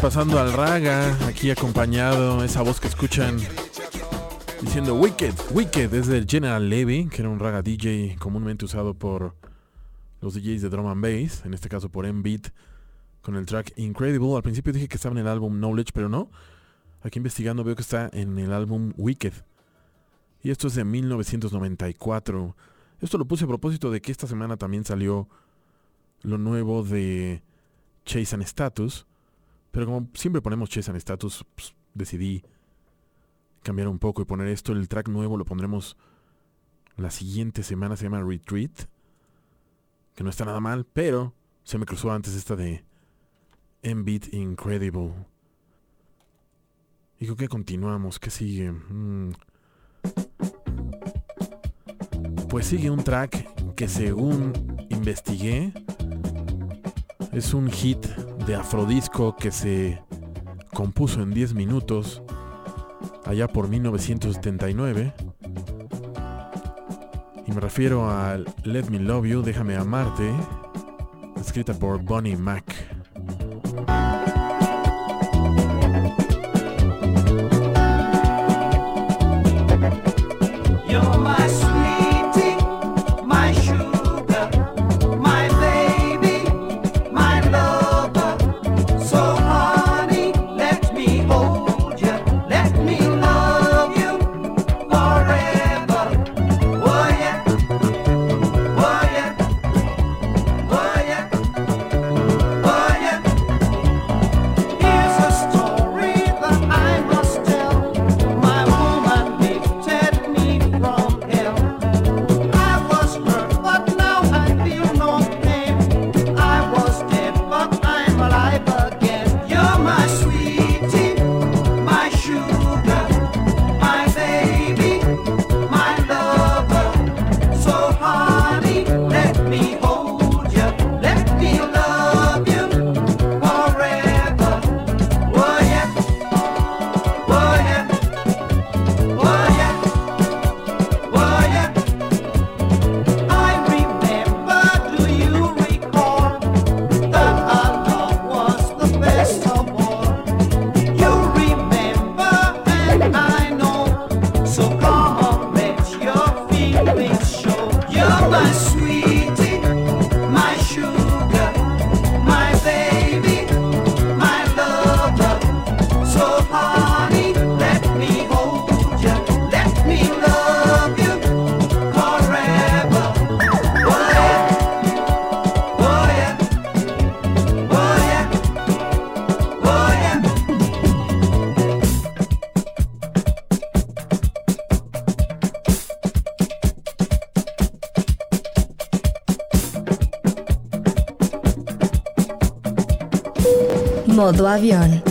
Pasando al raga, aquí acompañado, esa voz que escuchan diciendo Wicked, Wicked, es del General Levy, que era un raga DJ comúnmente usado por los DJs de drum and bass, en este caso por M-Beat, con el track Incredible. Al principio dije que estaba en el álbum Knowledge, pero no. Aquí investigando veo que está en el álbum Wicked. Y esto es de 1994. Esto lo puse a propósito de que esta semana también salió lo nuevo de Chase and Status pero como siempre ponemos Chess en status, pues, decidí cambiar un poco y poner esto. El track nuevo lo pondremos la siguiente semana. Se llama Retreat. Que no está nada mal, pero se me cruzó antes esta de Beat Incredible. Y creo que continuamos. ¿Qué sigue? Mm. Pues sigue un track que según investigué es un hit de afrodisco que se compuso en 10 minutos allá por 1979. Y me refiero a Let Me Love You, Déjame Amarte, escrita por Bonnie Mack. modo avião.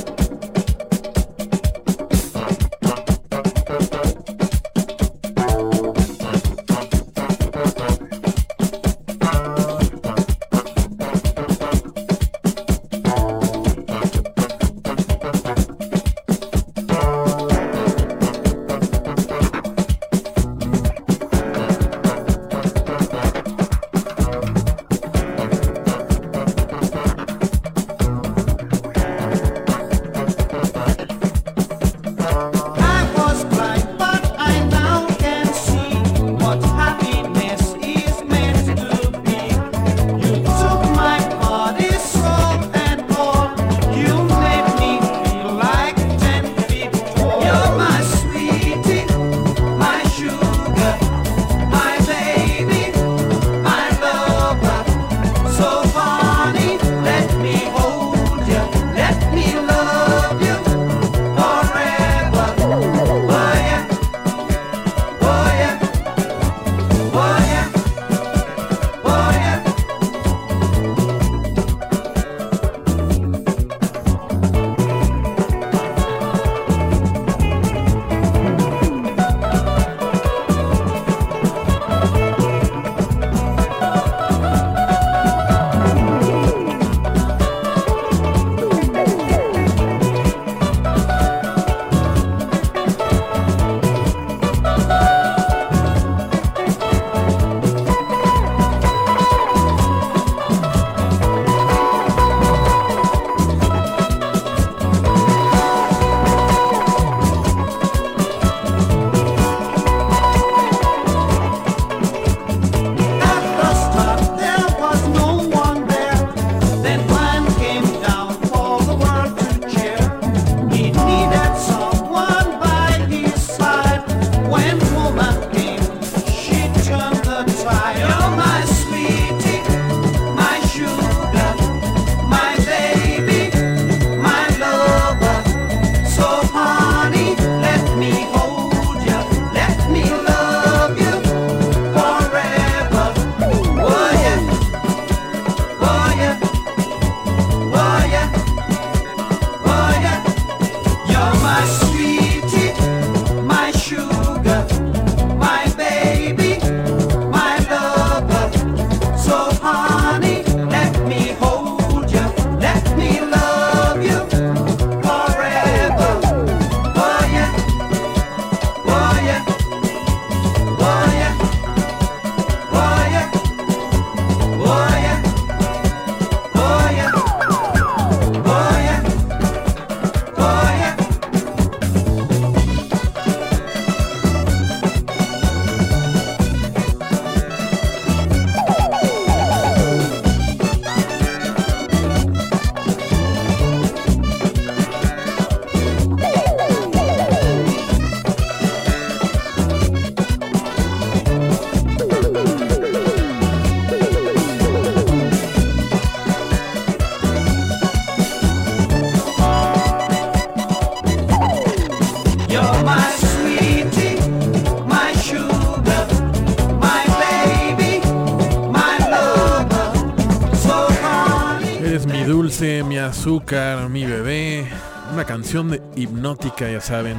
Canción hipnótica, ya saben.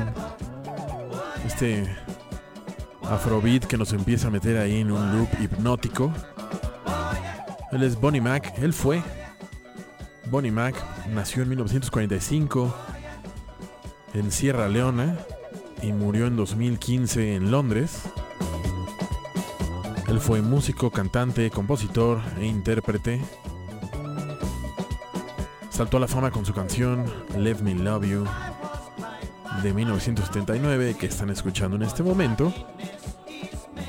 Este afrobeat que nos empieza a meter ahí en un loop hipnótico. Él es Bonnie Mac, él fue. Bonnie Mac nació en 1945 en Sierra Leona y murió en 2015 en Londres. Él fue músico, cantante, compositor e intérprete. Saltó a la fama con su canción Let Me Love You de 1979 que están escuchando en este momento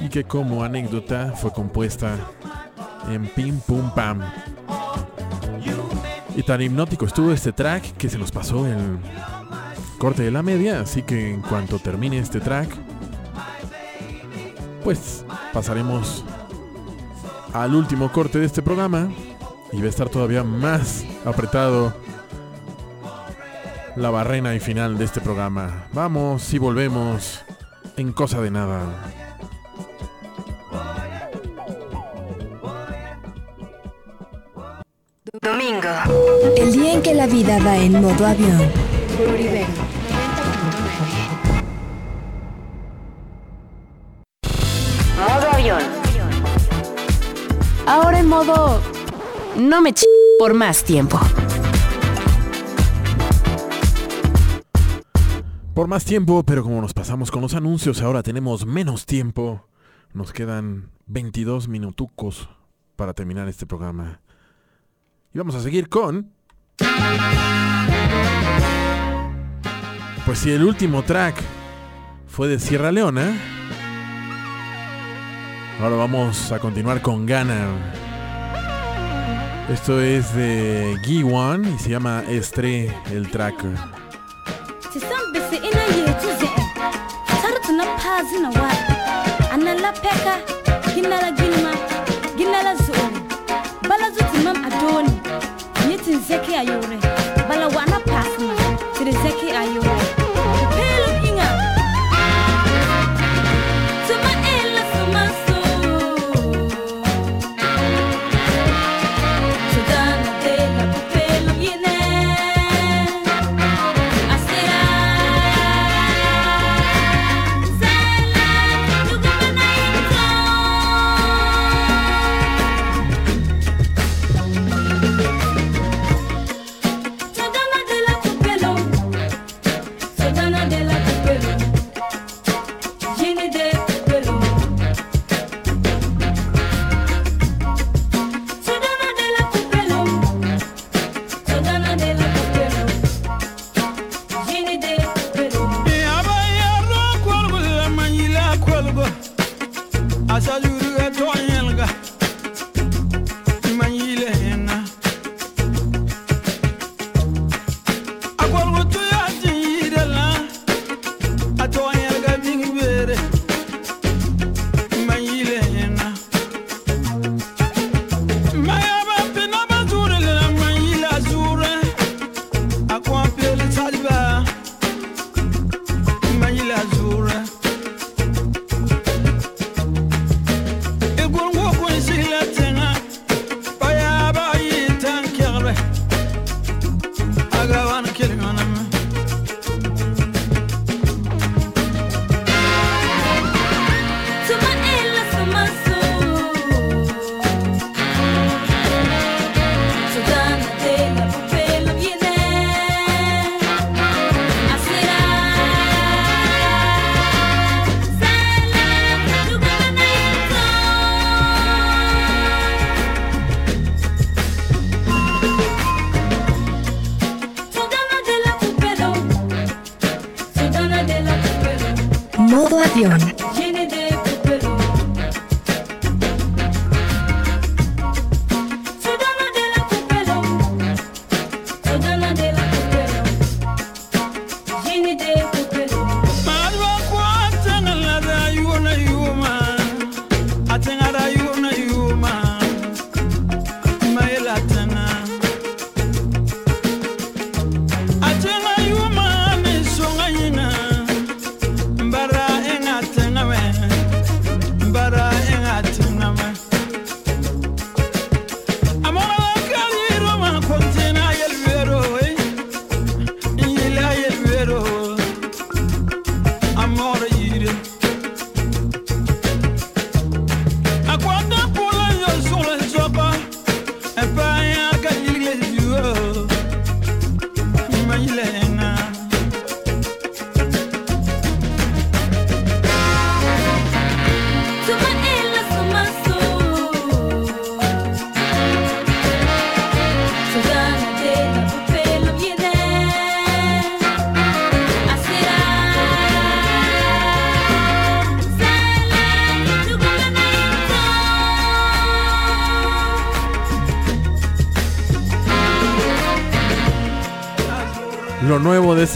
y que como anécdota fue compuesta en Pim Pum Pam. Y tan hipnótico estuvo este track que se nos pasó el corte de la media, así que en cuanto termine este track, pues pasaremos al último corte de este programa y va a estar todavía más apretado la barrena y final de este programa. Vamos y volvemos en cosa de nada. Domingo. El día en que la vida va en modo avión. Modo avión. Ahora en modo... No me ch... por más tiempo. Por más tiempo, pero como nos pasamos con los anuncios, ahora tenemos menos tiempo. Nos quedan 22 minutucos para terminar este programa. Y vamos a seguir con... Pues si el último track fue de Sierra Leona, ahora vamos a continuar con Ghana. Esto es de G1 y se llama Estre el track. Zeki Bala wana pasma Tiri Toyelga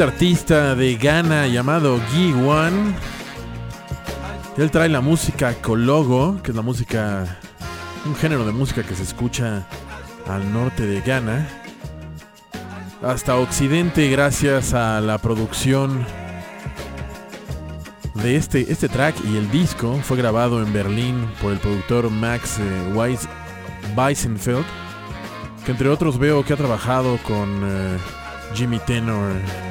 artista de Ghana llamado Gi Wan. Él trae la música Kologo, que es la música, un género de música que se escucha al norte de Ghana, hasta Occidente gracias a la producción de este, este track y el disco fue grabado en Berlín por el productor Max eh, Weiss Weisenfeld, que entre otros veo que ha trabajado con eh, Jimmy Tenor.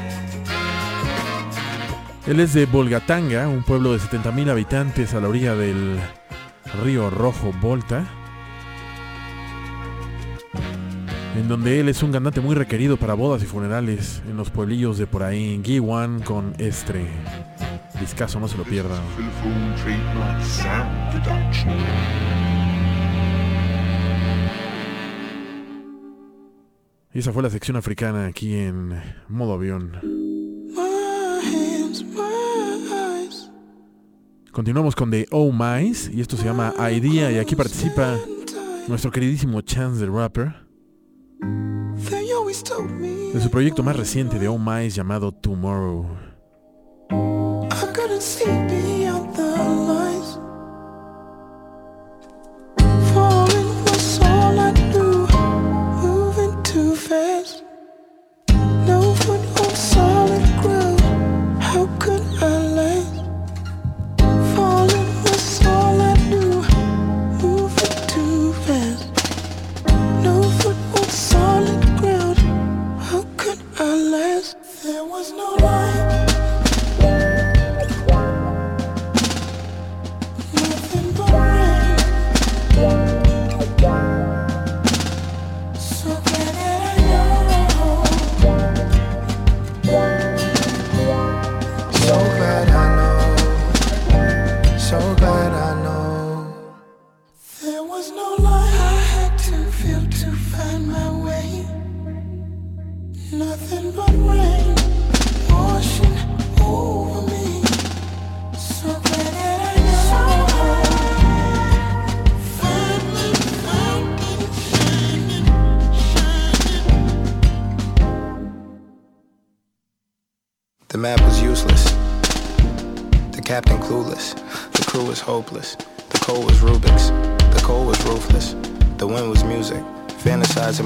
Él es de Volgatanga, un pueblo de 70.000 habitantes a la orilla del río Rojo Volta, en donde él es un cantante muy requerido para bodas y funerales en los pueblillos de por ahí, en Giwan con Estre. Discaso, no se lo pierdan. Y esa fue la sección africana aquí en modo avión. Continuamos con The Oh Mice y esto se llama Idea y aquí participa nuestro queridísimo Chance the Rapper de su proyecto más reciente de Oh Mice llamado Tomorrow.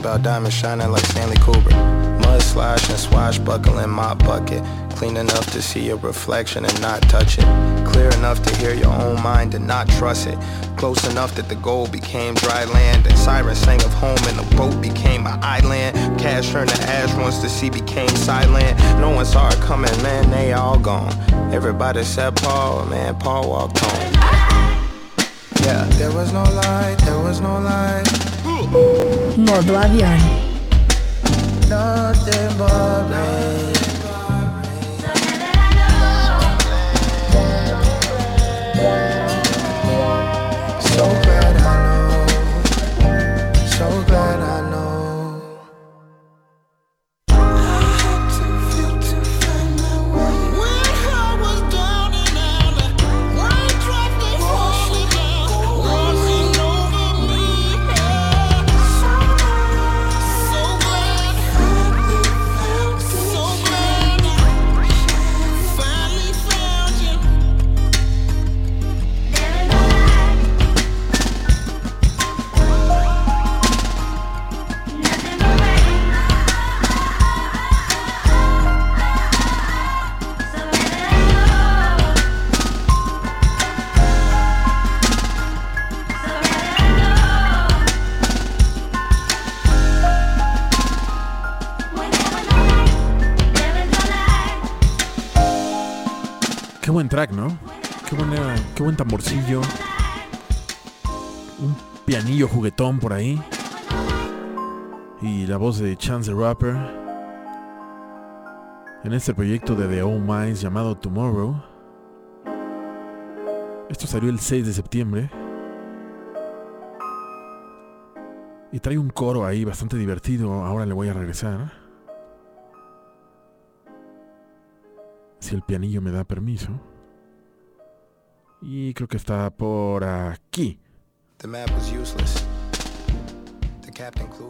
About diamonds shining like Stanley Kubrick. Mud sloshing, swashbuckling, mop bucket. Clean enough to see your reflection and not touch it. Clear enough to hear your own mind and not trust it. Close enough that the goal became dry land. And sirens sang of home and the boat became an island. Cash turned to ash once the sea became silent. No one saw it coming, man, they all gone. Everybody said Paul, man, Paul walked home. Yeah, there was no light, there was no light. Modo avión. Tamborcillo. Un pianillo juguetón por ahí. Y la voz de Chance the Rapper. En este proyecto de The Old Minds llamado Tomorrow. Esto salió el 6 de septiembre. Y trae un coro ahí bastante divertido. Ahora le voy a regresar. Si el pianillo me da permiso. Y creo que está por aquí.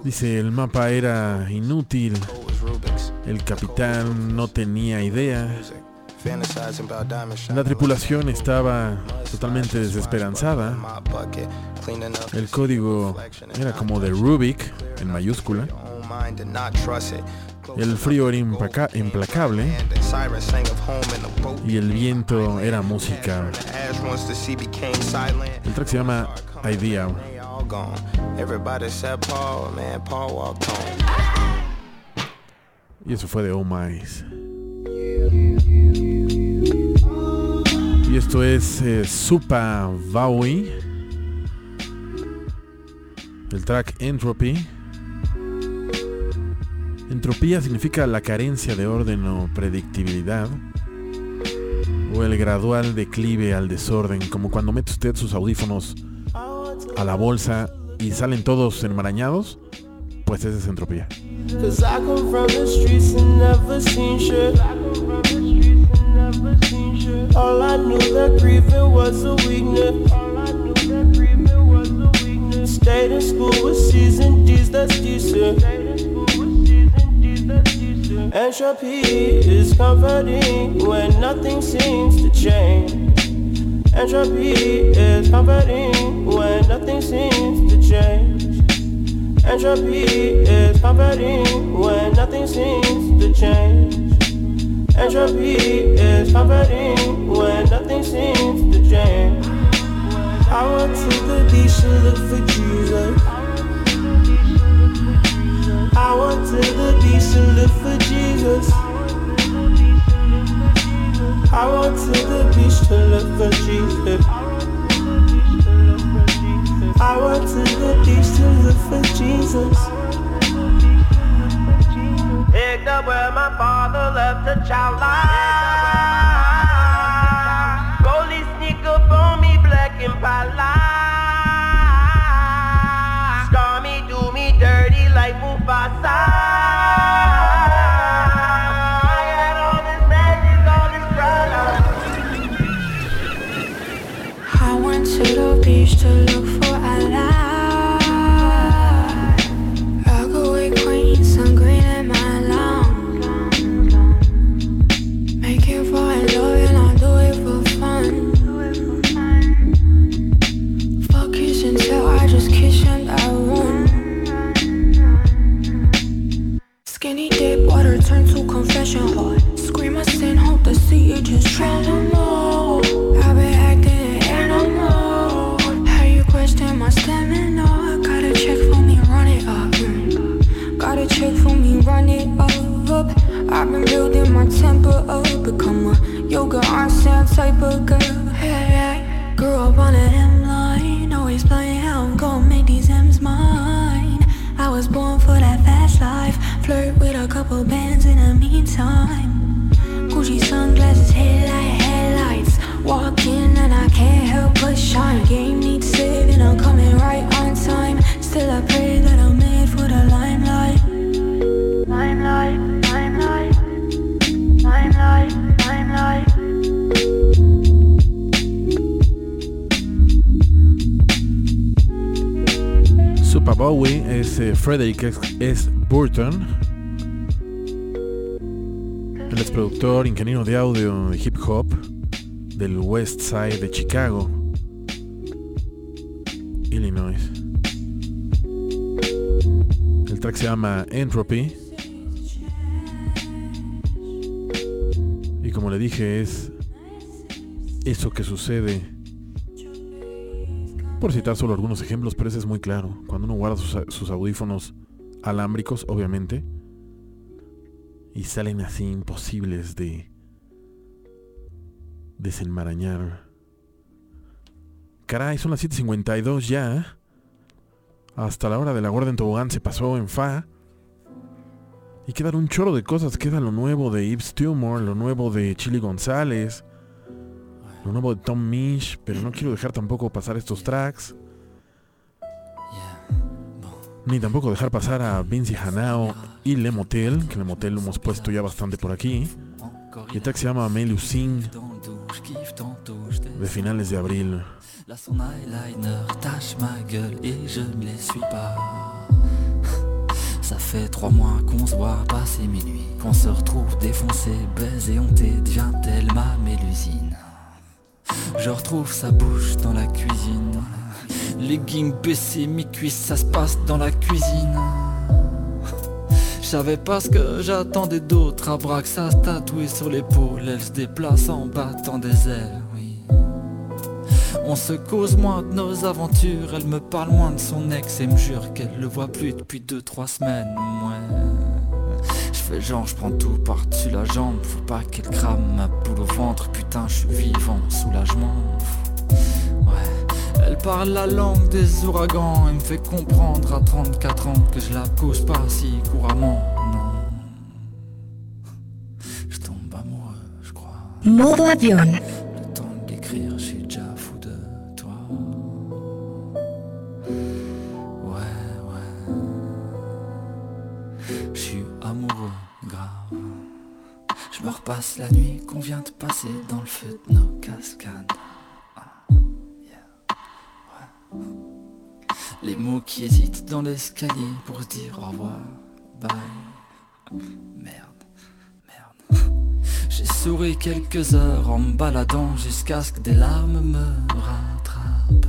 Dice, el mapa era inútil. El capitán no tenía idea. La tripulación estaba totalmente desesperanzada. El código era como de Rubik en mayúscula. El frío era implacable y el viento era música. El track se llama Idea. Y eso fue de Oh My. Y esto es eh, Supa Vaui. El track Entropy. Entropía significa la carencia de orden o predictibilidad. O el gradual declive al desorden, como cuando mete usted sus audífonos a la bolsa y salen todos enmarañados. Pues esa es entropía. Stayed in school with D's, that's. Entropy is comforting when nothing seems to change. Entropy is comforting when nothing seems to change. Entropy is comforting when nothing seems to change. Entropy is comforting when nothing seems to change. I went to the beach to look for Jesus. I went to the beach to live for Jesus. I went to the beach to live for Jesus. I went to the beach to live for Jesus. Picked up where my father left a child life. Goalie sneak up on me, black and pala. Become a yoga on sand type of girl. Frederick S. Burton. Él es productor, ingeniero de audio de hip hop del West Side de Chicago, Illinois. El track se llama Entropy. Y como le dije, es eso que sucede por citar solo algunos ejemplos, pero ese es muy claro. Cuando uno guarda sus, audífonos alámbricos, obviamente, y salen así imposibles de desenmarañar. Caray, son las 7.52 ya. Hasta la hora de la guardia en tobogán se pasó en fa. Y quedan un chorro de cosas. Queda lo nuevo de Yves Tumor, lo nuevo de Chili González, lo nuevo de Tom Misch, pero no quiero dejar tampoco pasar estos tracks. Ni tampoco dejar pasar a Vinci Hanao y Le Motel, que Le Motel lo hemos puesto ya bastante por aquí. Y el track se llama Melusine, de finales de abril. Je retrouve sa bouche dans la cuisine. Leggings baissés, mi-cuisses, ça se passe dans la cuisine. Je savais pas ce que j'attendais d'autre. Abraxas tatoué sur l'épaule, elle se déplace en battant des ailes, oui. On se cause moins de nos aventures, elle me parle moins de son ex et me jure qu'elle le voit plus depuis 2-3 semaines, ouais. Fais genre, je prends tout par-dessus la jambe, faut pas qu'elle crame ma boule au ventre, putain, je suis vivant, soulagement. Ouais, elle parle la langue des ouragans et me fait comprendre à 34 ans que je la cause pas si couramment, non. Je tombe amoureux, je crois. Modo. Repasse la nuit qu'on vient de passer dans le feu de nos cascades. Ah. Les mots qui hésitent dans l'escalier pour se dire au revoir, bye. Merde, merde. J'ai souri quelques heures en me baladant jusqu'à ce que des larmes me rattrapent.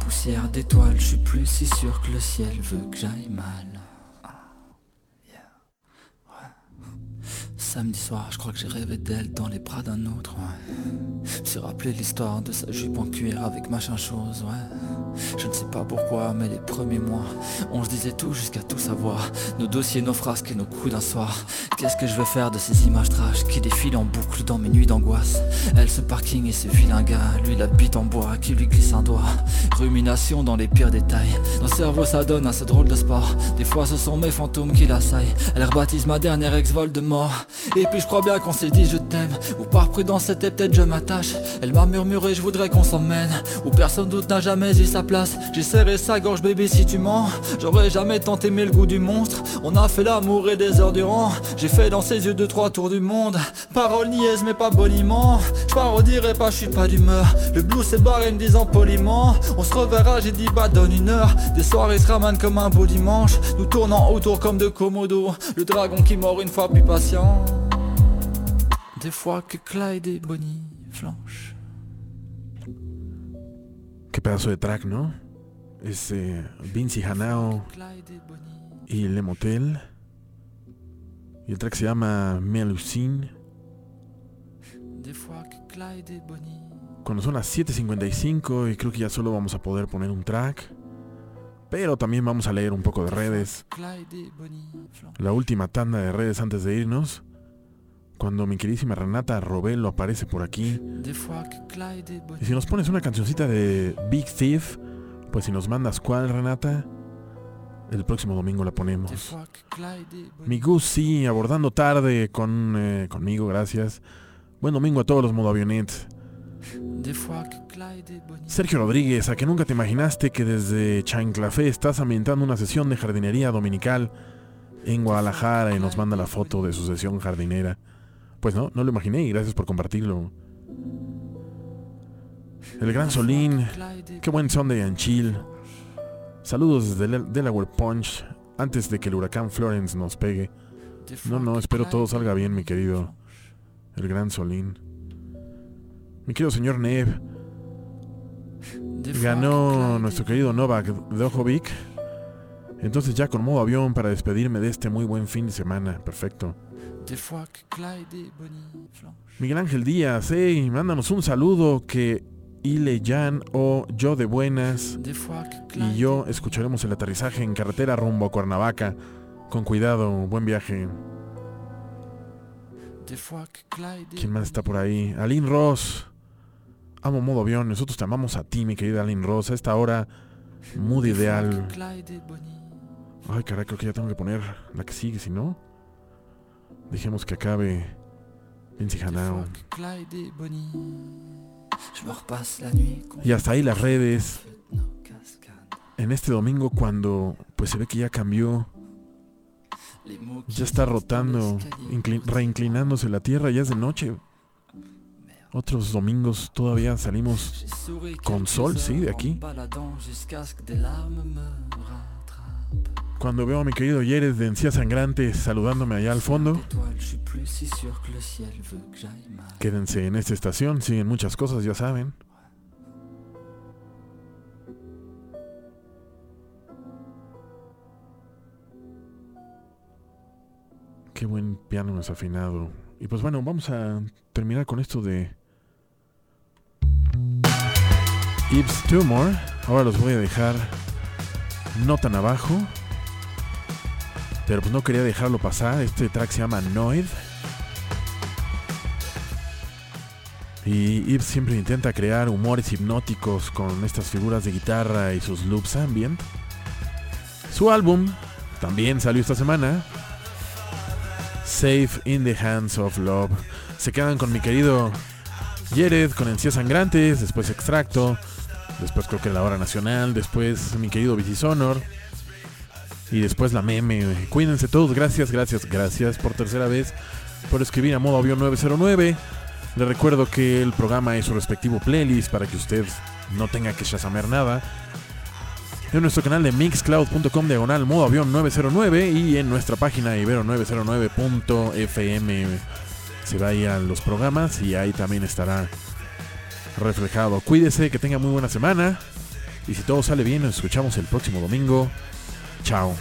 Poussière d'étoiles, je suis plus si sûr que le ciel veut que j'aille mal. Ah, yeah, ouais. Samedi soir, je crois que j'ai rêvé d'elle dans les bras d'un autre, ouais. Se rappeler l'histoire de sa jupe en cuir avec machin chose, ouais. Je ne sais pas pourquoi, mais les premiers mois, on se disait tout jusqu'à tout savoir. Nos dossiers, nos frasques et nos coups d'un soir. Qu'est-ce que je vais faire de ces images trash qui défilent en boucle dans mes nuits d'angoisse? Elle, ce parking et ce vilain gars, lui la bite en bois qui lui glisse un doigt. Rumination dans les pires détails. Nos cerveaux s'adonnent à ce drôle de sport. Des fois, ce sont mes fantômes qui l'assaillent. Elle rebaptise ma dernière ex-vol de mort. Et puis je crois bien qu'on s'est dit je Ou par prudence, c'était peut-être je m'attache. Elle m'a murmuré, je voudrais qu'on s'emmène. Où personne d'autre n'a jamais eu sa place. J'ai serré sa gorge, bébé, si tu mens. J'aurais jamais tant aimé le goût du monstre. On a fait l'amour et des heures durant. J'ai fait dans ses yeux deux, trois tours du monde. Parole niaise, mais pas boniment. Je parodierai pas, je suis pas d'humeur. Le blues s'est barré me disant poliment. On se reverra, j'ai dit bah donne une heure. Des soirées se ramènent comme un beau dimanche. Nous tournant autour comme de Komodo. Le dragon qui mord une fois plus patient. Des fois que Clyde et Bonnie flanchent. Qué pedazo de track, ¿no? Es eh, Vinci Hanao y Le Motel. Y el track se llama Melusine. Cuando son las 7.55 y creo que ya solo vamos a poder poner un track. Pero también vamos a leer un poco de redes. La última tanda de redes antes de irnos. Cuando mi queridísima Renata Robelo aparece por aquí. Y si nos pones una cancioncita de Big Thief, pues si nos mandas cuál, Renata, el próximo domingo la ponemos. Mi Gus, sí, abordando tarde con, eh, conmigo, gracias. Buen domingo a todos los et Bonnie Sergio Rodríguez, a que nunca te imaginaste que desde Chanclafé estás ambientando una sesión de jardinería dominical en Guadalajara y nos manda la foto de su sesión jardinera. Pues no, no lo imaginé y gracias por compartirlo. El gran Solín, qué buen Sunday and chill. Saludos desde Del- Delaware Punch, antes de que el huracán Florence nos pegue. No, no, espero todo salga bien, mi querido. El gran Solín. Mi querido señor Nev, Des fois que ganó nuestro querido Novak Djokovic. Entonces ya con modo avión para despedirme de este muy buen fin de semana. Perfecto. Des fois que Clyde Bonnie. Miguel Ángel Díaz, hey, mándanos un saludo que Ile Jan o yo de buenas y yo escucharemos el aterrizaje en carretera rumbo a Cuernavaca. Con cuidado, buen viaje. ¿Quién más está por ahí? Aline Ross. Amo modo avión. Nosotros te amamos a ti, mi querida Aline Ross. A esta hora, mood ideal. Ay, caray, creo que ya tengo que poner la que sigue, si no. Dejemos que acabe Hanao. Y hasta ahí las redes. En este domingo cuando pues se ve que ya cambió, ya está rotando, reinclinándose la tierra, ya es de noche. Otros domingos todavía salimos con sol, sí, de aquí. Cuando veo a mi querido Yeres de Encía Sangrante saludándome allá al fondo, quédense en esta estación, siguen muchas cosas, ya saben. Qué buen piano desafinado. Y pues bueno, vamos a terminar con esto de Ibs Tumor. Ahora los voy a dejar no tan abajo. Pero pues no quería dejarlo pasar. Este track se llama Noid. Y Ibs siempre intenta crear humores hipnóticos con estas figuras de guitarra y sus loops ambient. Su álbum también salió esta semana. Safe in the Hands of Love. Se quedan con mi querido Jared, con Encías Sangrantes, después Extracto, después creo que La Hora Nacional, después mi querido Vicisonor y después la meme. Cuídense todos, gracias, gracias, gracias por tercera vez por escribir a modo avión 909. Le recuerdo que el programa es su respectivo playlist para que usted no tenga que chasamear nada. En nuestro canal de mixcloud.com diagonal modo avión 909 y en nuestra página ibero909.fm se va a los programas y ahí también estará reflejado. Cuídese, que tenga muy buena semana y si todo sale bien nos escuchamos el próximo domingo. Chao.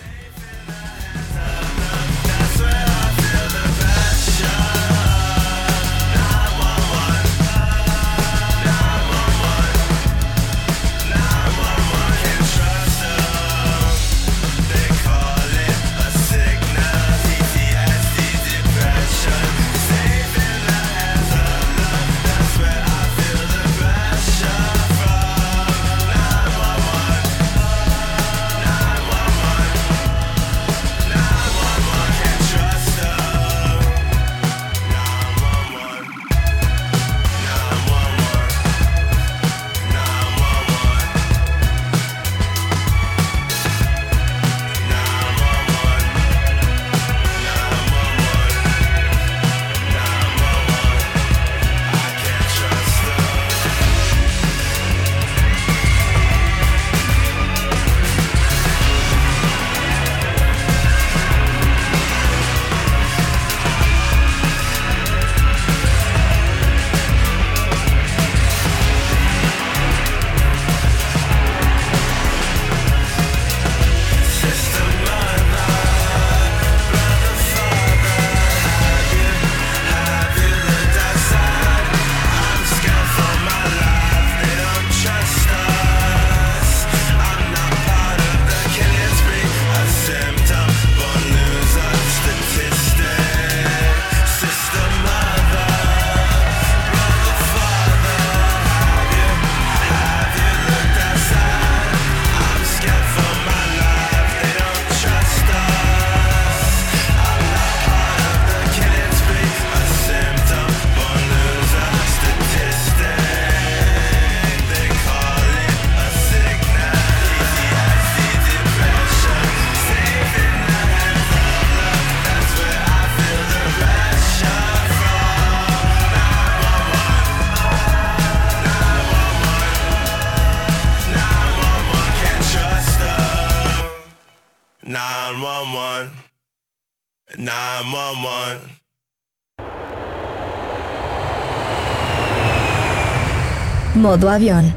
Modo avión.